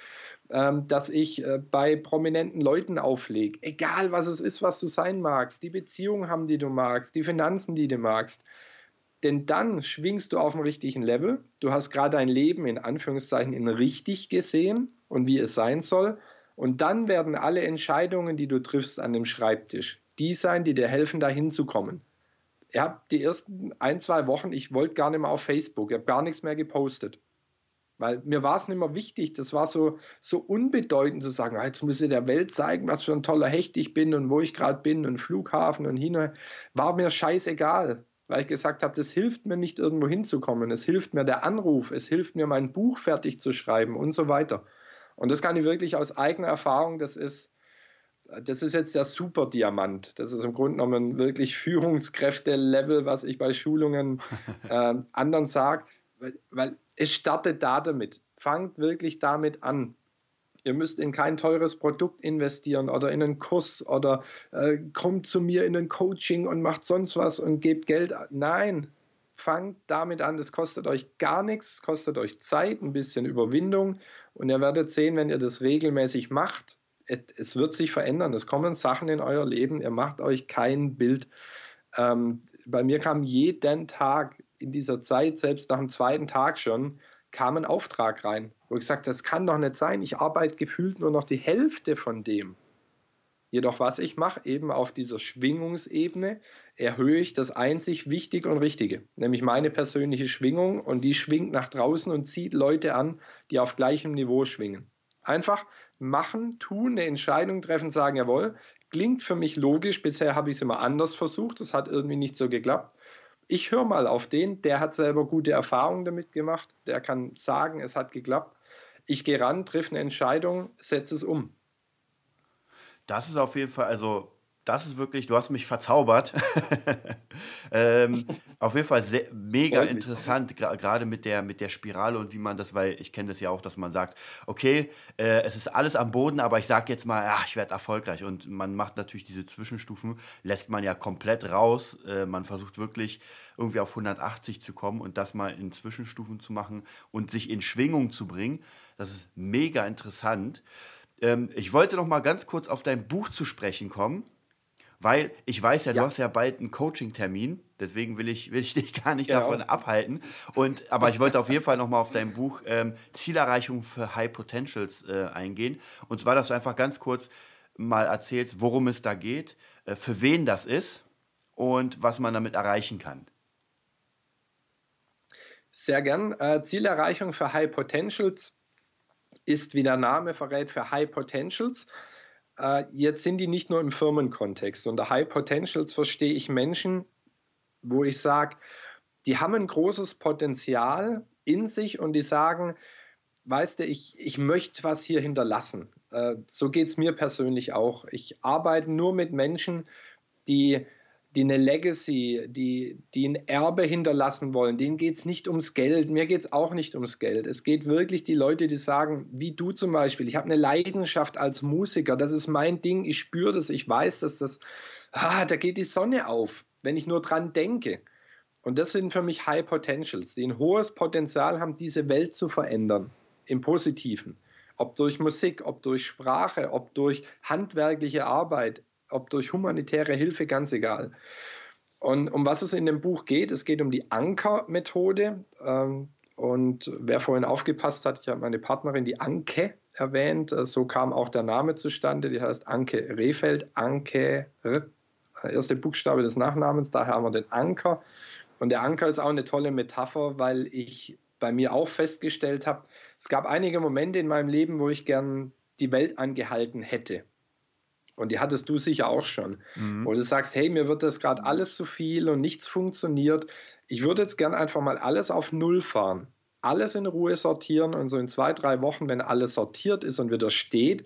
ähm, dass ich äh, bei prominenten Leuten auflege, egal was es ist, was du sein magst, die Beziehung haben, die du magst, die Finanzen, die du magst. Denn dann schwingst du auf dem richtigen Level. Du hast gerade dein Leben in Anführungszeichen in richtig gesehen und wie es sein soll und dann werden alle Entscheidungen, die du triffst an dem Schreibtisch, die sein, die dir helfen, da hinzukommen. Ich habe die ersten ein, zwei Wochen, ich wollte gar nicht mehr auf Facebook, ich habe gar nichts mehr gepostet. Weil mir war es nicht mehr wichtig, das war so, so unbedeutend zu sagen, ah, jetzt muss ich der Welt zeigen, was für ein toller Hecht ich bin und wo ich gerade bin und Flughafen und hin. War mir scheißegal, weil ich gesagt habe, das hilft mir nicht irgendwo hinzukommen. Es hilft mir der Anruf, es hilft mir mein Buch fertig zu schreiben und so weiter. Und das kann ich wirklich aus eigener Erfahrung, das ist, das ist jetzt der Superdiamant. Das ist im Grunde genommen wirklich Führungskräfte-Level, was ich bei Schulungen äh, anderen sage, weil, weil es startet da damit. Fangt wirklich damit an. Ihr müsst in kein teures Produkt investieren oder in einen Kurs oder äh, kommt zu mir in ein Coaching und macht sonst was und gebt Geld. Nein, fangt damit an. Das kostet euch gar nichts, kostet euch Zeit, ein bisschen Überwindung und ihr werdet sehen, wenn ihr das regelmäßig macht, es wird sich verändern. Es kommen Sachen in euer Leben, ihr macht euch kein Bild. Ähm, bei mir kam jeden Tag in dieser Zeit, selbst nach dem zweiten Tag schon, kam ein Auftrag rein, wo ich sagte, das kann doch nicht sein. Ich arbeite gefühlt nur noch die Hälfte von dem. Jedoch was ich mache, eben auf dieser Schwingungsebene, erhöhe ich das einzig Wichtige und Richtige, nämlich meine persönliche Schwingung und die schwingt nach draußen und zieht Leute an, die auf gleichem Niveau schwingen. Einfach machen, tun, eine Entscheidung treffen, sagen, jawohl, klingt für mich logisch, bisher habe ich es immer anders versucht, das hat irgendwie nicht so geklappt. Ich höre mal auf den, der hat selber gute Erfahrungen damit gemacht, der kann sagen, es hat geklappt. Ich gehe ran, treffe eine Entscheidung, setze es um. Das ist auf jeden Fall, also das ist wirklich, du hast mich verzaubert. ähm, auf jeden Fall sehr, mega interessant, gerade mit der, mit der Spirale und wie man das, weil ich kenne das ja auch, dass man sagt, okay, äh, es ist alles am Boden, aber ich sage jetzt mal, ach, ich werde erfolgreich. Und man macht natürlich diese Zwischenstufen, lässt man ja komplett raus. Äh, man versucht wirklich irgendwie auf 180 zu kommen und das mal in Zwischenstufen zu machen und sich in Schwingung zu bringen. Das ist mega interessant. Ähm, ich wollte noch mal ganz kurz auf dein Buch zu sprechen kommen, weil ich weiß ja, ja. du hast ja bald einen Coaching-Termin. Deswegen will ich, will ich dich gar nicht ja. davon abhalten. Und, aber ich wollte auf jeden Fall noch mal auf dein Buch ähm, Zielerreichung für High Potentials äh, eingehen. Und zwar, dass du einfach ganz kurz mal erzählst, worum es da geht, äh, für wen das ist und was man damit erreichen kann. Sehr gern. Äh, Zielerreichung für High Potentials ist, wie der Name verrät, für High Potentials. Äh, jetzt sind die nicht nur im Firmenkontext. Unter High Potentials verstehe ich Menschen, wo ich sage, die haben ein großes Potenzial in sich und die sagen, weißt du, ich, ich möchte was hier hinterlassen. Äh, so geht es mir persönlich auch. Ich arbeite nur mit Menschen, die, die eine Legacy, die, die ein Erbe hinterlassen wollen. Denen geht es nicht ums Geld. Mir geht es auch nicht ums Geld. Es geht wirklich die Leute, die sagen, wie du zum Beispiel, ich habe eine Leidenschaft als Musiker, das ist mein Ding, ich spüre das, ich weiß, dass das, ah, da geht die Sonne auf, wenn ich nur dran denke. Und das sind für mich High Potentials, die ein hohes Potenzial haben, diese Welt zu verändern im Positiven. Ob durch Musik, ob durch Sprache, ob durch handwerkliche Arbeit, ob durch humanitäre Hilfe, ganz egal. Und um was es in dem Buch geht, es geht um die Anker-Methode. Ähm, und wer vorhin aufgepasst hat, ich habe meine Partnerin, die Anke, erwähnt. Äh, so kam auch der Name zustande. Die heißt Anke Rehfeld. Anke, der erste Buchstabe des Nachnamens, daher haben wir den Anker. Und der Anker ist auch eine tolle Metapher, weil ich bei mir auch festgestellt habe, es gab einige Momente in meinem Leben, wo ich gern die Welt angehalten hätte. Und die hattest du sicher auch schon. Mhm. Wo du sagst, hey, mir wird das gerade alles zu viel und nichts funktioniert. Ich würde jetzt gern einfach mal alles auf Null fahren. Alles in Ruhe sortieren und so in zwei, drei Wochen, wenn alles sortiert ist und wieder steht,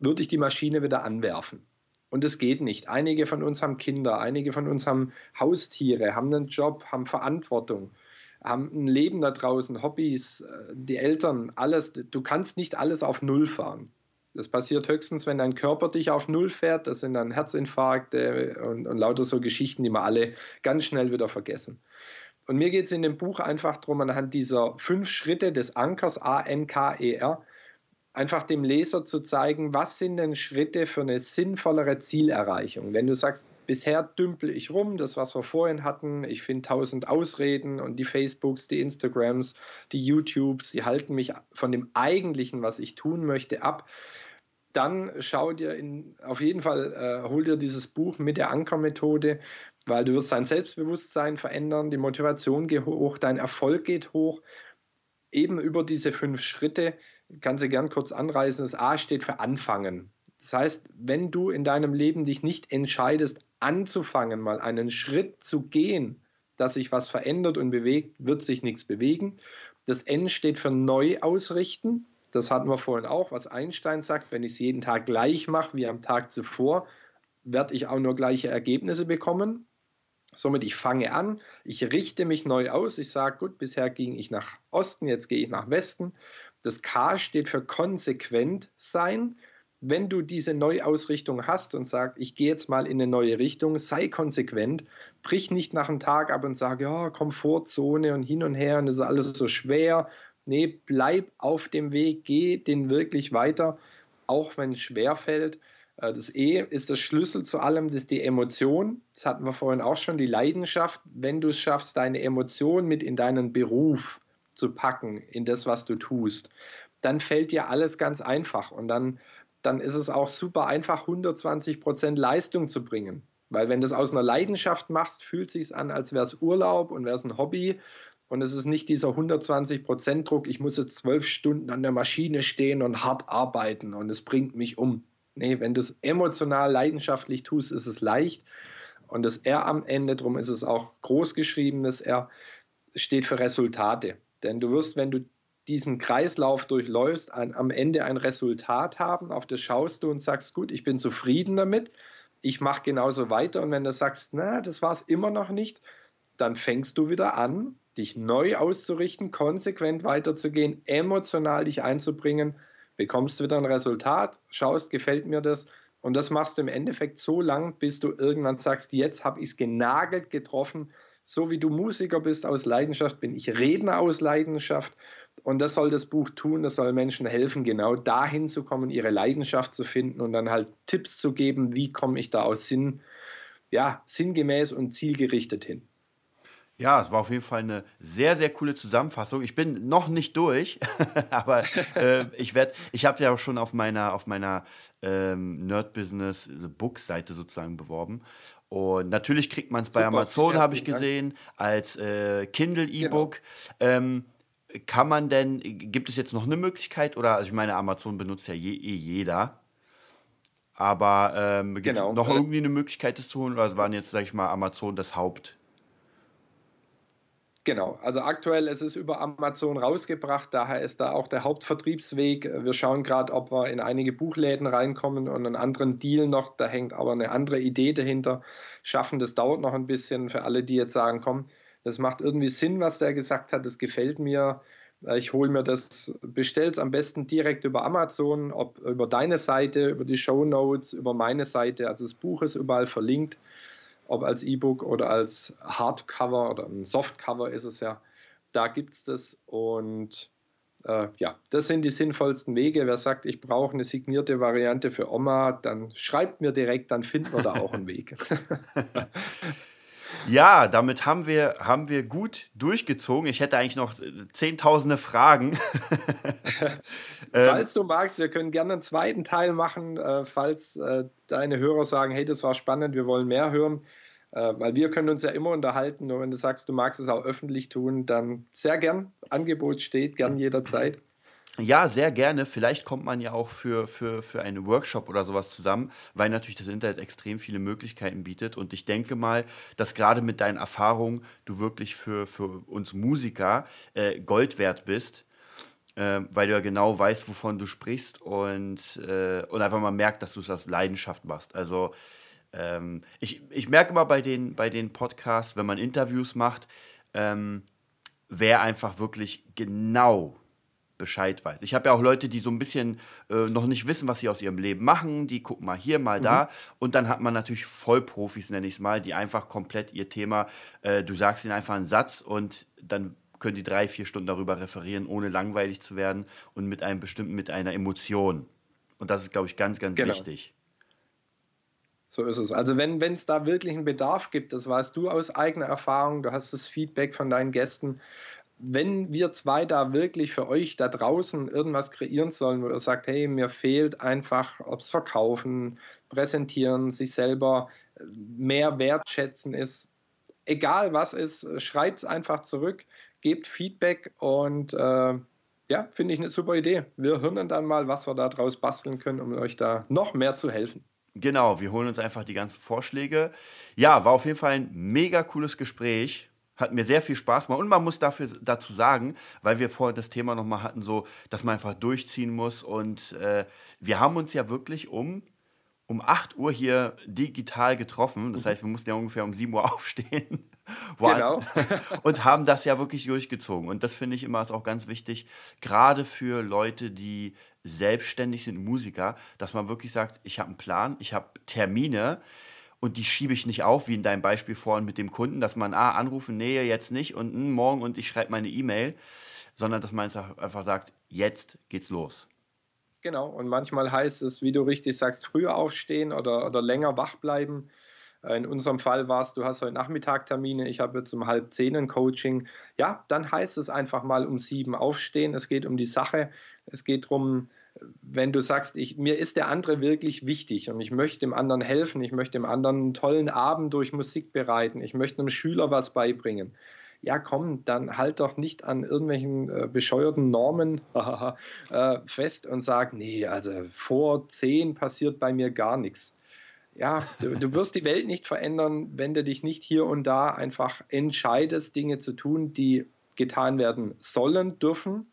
würde ich die Maschine wieder anwerfen. Und es geht nicht. Einige von uns haben Kinder, einige von uns haben Haustiere, haben einen Job, haben Verantwortung haben ein Leben da draußen, Hobbys, äh, die Eltern, alles. Du kannst nicht alles auf Null fahren. Das passiert höchstens, wenn dein Körper dich auf Null fährt. Das sind dann Herzinfarkte und, und lauter so Geschichten, die wir alle ganz schnell wieder vergessen. Und mir geht es in dem Buch einfach darum, anhand dieser fünf Schritte des Ankers A-N-K-E-R, einfach dem Leser zu zeigen, was sind denn Schritte für eine sinnvollere Zielerreichung. Wenn du sagst, bisher dümpel ich rum, das was wir vorhin hatten, ich finde tausend Ausreden und die Facebooks, die Instagrams, die YouTubes, die halten mich von dem eigentlichen, was ich tun möchte, ab. Dann schau dir in, auf jeden Fall, äh, hol dir dieses Buch mit der Ankermethode, weil du wirst dein Selbstbewusstsein verändern, die Motivation geht hoch, dein Erfolg geht hoch eben über diese fünf Schritte, kann sie gern kurz anreißen. Das A steht für Anfangen. Das heißt, wenn du in deinem Leben dich nicht entscheidest, anzufangen, mal einen Schritt zu gehen, dass sich was verändert und bewegt, wird sich nichts bewegen. Das N steht für neu ausrichten. Das hatten wir vorhin auch, was Einstein sagt, wenn ich es jeden Tag gleich mache wie am Tag zuvor, werde ich auch nur gleiche Ergebnisse bekommen. Somit, ich fange an, ich richte mich neu aus. Ich sage, gut, bisher ging ich nach Osten, jetzt gehe ich nach Westen. Das K steht für konsequent sein. Wenn du diese Neuausrichtung hast und sagst, ich gehe jetzt mal in eine neue Richtung, sei konsequent, brich nicht nach einem Tag ab und sag, ja, Komfortzone und hin und her und es ist alles so schwer. Nee, bleib auf dem Weg, geh den wirklich weiter, auch wenn es schwer fällt. Äh, das E ist der Schlüssel zu allem, das ist die Emotion. Das hatten wir vorhin auch schon, die Leidenschaft. Wenn du es schaffst, deine Emotion mit in deinen Beruf zu packen, in das, was du tust, dann fällt dir alles ganz einfach und dann, dann ist es auch super einfach, 120 Prozent Leistung zu bringen. Weil wenn du es aus einer Leidenschaft machst, fühlt es sich an, als wäre es Urlaub und wäre es ein Hobby. Und es ist nicht dieser 120 Prozent Druck, ich muss jetzt zwölf Stunden an der Maschine stehen und hart arbeiten und es bringt mich um. Nee, wenn du es emotional, leidenschaftlich tust, ist es leicht. Und das R am Ende, darum ist es auch groß geschrieben, das R steht für Resultate. Denn du wirst, wenn du diesen Kreislauf durchläufst, ein, am Ende ein Resultat haben, auf das schaust du und sagst, gut, ich bin zufrieden damit, ich mache genauso weiter. Und wenn du sagst, na, das war es immer noch nicht, dann fängst du wieder an, dich neu auszurichten, konsequent weiterzugehen, emotional dich einzubringen bekommst wieder ein Resultat, schaust, gefällt mir das? Und das machst du im Endeffekt so lang, bis du irgendwann sagst, jetzt habe ich es genagelt getroffen, so wie du Musiker bist aus Leidenschaft, bin ich Redner aus Leidenschaft. Und das soll das Buch tun, das soll Menschen helfen, genau dahin zu kommen, ihre Leidenschaft zu finden und dann halt Tipps zu geben, wie komme ich da aus Sinn, ja, sinngemäß und zielgerichtet hin. Ja, es war auf jeden Fall eine sehr, sehr coole Zusammenfassung. Ich bin noch nicht durch, aber äh, ich werde, ich habe ja auch schon auf meiner, auf meiner ähm, Nerd Business Book Seite sozusagen beworben. Und natürlich kriegt man es bei Amazon, habe ich gesehen, als äh, Kindle E-Book. Genau. Ähm, kann man denn, gibt es jetzt noch eine Möglichkeit oder, also ich meine, Amazon benutzt ja je, eh jeder. Aber ähm, gibt es genau. noch irgendwie eine Möglichkeit, das zu holen? Oder es waren jetzt, sage ich mal, Amazon das Haupt? Genau, also aktuell ist es über Amazon rausgebracht, daher ist da auch der Hauptvertriebsweg. Wir schauen gerade, ob wir in einige Buchläden reinkommen und einen anderen Deal noch, da hängt aber eine andere Idee dahinter. Schaffen, das dauert noch ein bisschen für alle, die jetzt sagen, komm, das macht irgendwie Sinn, was der gesagt hat, das gefällt mir. Ich hole mir das, bestelle es am besten direkt über Amazon, ob über deine Seite, über die Show Notes, über meine Seite. Also das Buch ist überall verlinkt ob als E-Book oder als Hardcover oder ein Softcover ist es ja. Da gibt es das und äh, ja, das sind die sinnvollsten Wege. Wer sagt, ich brauche eine signierte Variante für Oma, dann schreibt mir direkt, dann finden wir da auch einen Weg. Ja, damit haben wir, haben wir gut durchgezogen. Ich hätte eigentlich noch äh, zehntausende Fragen. Ähm, falls du magst, wir können gerne einen zweiten Teil machen, äh, falls äh, deine Hörer sagen, hey, das war spannend, wir wollen mehr hören. Weil wir können uns ja immer unterhalten. Nur wenn du sagst, du magst es auch öffentlich tun, dann sehr gern. Angebot steht, gern jederzeit. Ja, sehr gerne. Vielleicht kommt man ja auch für, für, für einen Workshop oder sowas zusammen, weil natürlich das Internet extrem viele Möglichkeiten bietet. Und ich denke mal, dass gerade mit deinen Erfahrungen du wirklich für, für uns Musiker äh, Gold wert bist, äh, weil du ja genau weißt, wovon du sprichst und, äh, und einfach mal merkt, dass du es aus Leidenschaft machst. Also ähm, ich, ich merke immer bei den, bei den Podcasts, wenn man Interviews macht, ähm, wer einfach wirklich genau Bescheid weiß. Ich habe ja auch Leute, die so ein bisschen äh, noch nicht wissen, was sie aus ihrem Leben machen. Die gucken mal hier, mal mhm. da. Und dann hat man natürlich Vollprofis, nenne ich es mal, die einfach komplett ihr Thema, äh, du sagst ihnen einfach einen Satz und dann können die drei, vier Stunden darüber referieren, ohne langweilig zu werden und mit einem bestimmten, mit einer Emotion. Und das ist, glaube ich, ganz, ganz genau. wichtig. So ist es. Also wenn es da wirklich einen Bedarf gibt, das weißt du aus eigener Erfahrung, du hast das Feedback von deinen Gästen, wenn wir zwei da wirklich für euch da draußen irgendwas kreieren sollen, wo ihr sagt, hey, mir fehlt einfach, ob es verkaufen, präsentieren, sich selber äh, mehr wertschätzen ist, egal was ist, schreibt es einfach zurück, gebt Feedback und äh, ja, finde ich eine super Idee. Wir hören dann mal, was wir da draus basteln können, um euch da noch mehr zu helfen. Genau, wir holen uns einfach die ganzen Vorschläge. Ja, war auf jeden Fall ein mega cooles Gespräch. Hat mir sehr viel Spaß gemacht. Und man muss dafür, dazu sagen, weil wir vorher das Thema nochmal hatten, so, dass man einfach durchziehen muss. Und äh, wir haben uns ja wirklich um, um 8 Uhr hier digital getroffen. Das mhm. heißt, wir mussten ja ungefähr um 7 Uhr aufstehen. genau. und haben das ja wirklich durchgezogen. Und das finde ich immer ist auch ganz wichtig, gerade für Leute, die selbstständig sind, Musiker, dass man wirklich sagt, ich habe einen Plan, ich habe Termine und die schiebe ich nicht auf, wie in deinem Beispiel vorhin mit dem Kunden, dass man, ah, anrufen, nee, jetzt nicht und mh, hm, morgen und ich schreibe meine E-Mail, sondern dass man einfach sagt, jetzt geht's los. Genau, und manchmal heißt es, wie du richtig sagst, früher aufstehen oder, oder länger wach bleiben. Äh, in unserem Fall war es, du hast heute Nachmittag Termine, ich habe jetzt um halb zehn ein Coaching. Ja, dann heißt es einfach mal um sieben aufstehen. Es geht um die Sache. Es geht darum, wenn du sagst, ich, mir ist der andere wirklich wichtig und ich möchte dem anderen helfen, ich möchte dem anderen einen tollen Abend durch Musik bereiten, ich möchte einem Schüler was beibringen. Ja, komm, dann halt doch nicht an irgendwelchen äh, bescheuerten Normen äh, fest und sag, nee, also vor zehn passiert bei mir gar nichts. Ja, du, du wirst die Welt nicht verändern, wenn du dich nicht hier und da einfach entscheidest, Dinge zu tun, die getan werden sollen, dürfen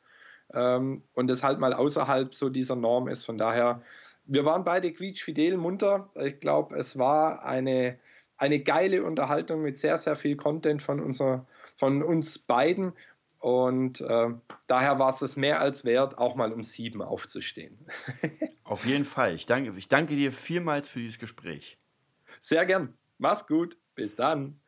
ähm, und es halt mal außerhalb so dieser Norm ist. Von daher, wir waren beide quietschfidel, munter. Ich glaube, es war eine, eine geile Unterhaltung mit sehr, sehr viel Content von, unser, von uns beiden. Und äh, daher war es es mehr als wert, auch mal um sieben aufzustehen. Auf jeden Fall. Ich danke, ich danke dir vielmals für dieses Gespräch. Sehr gern. Mach's gut. Bis dann.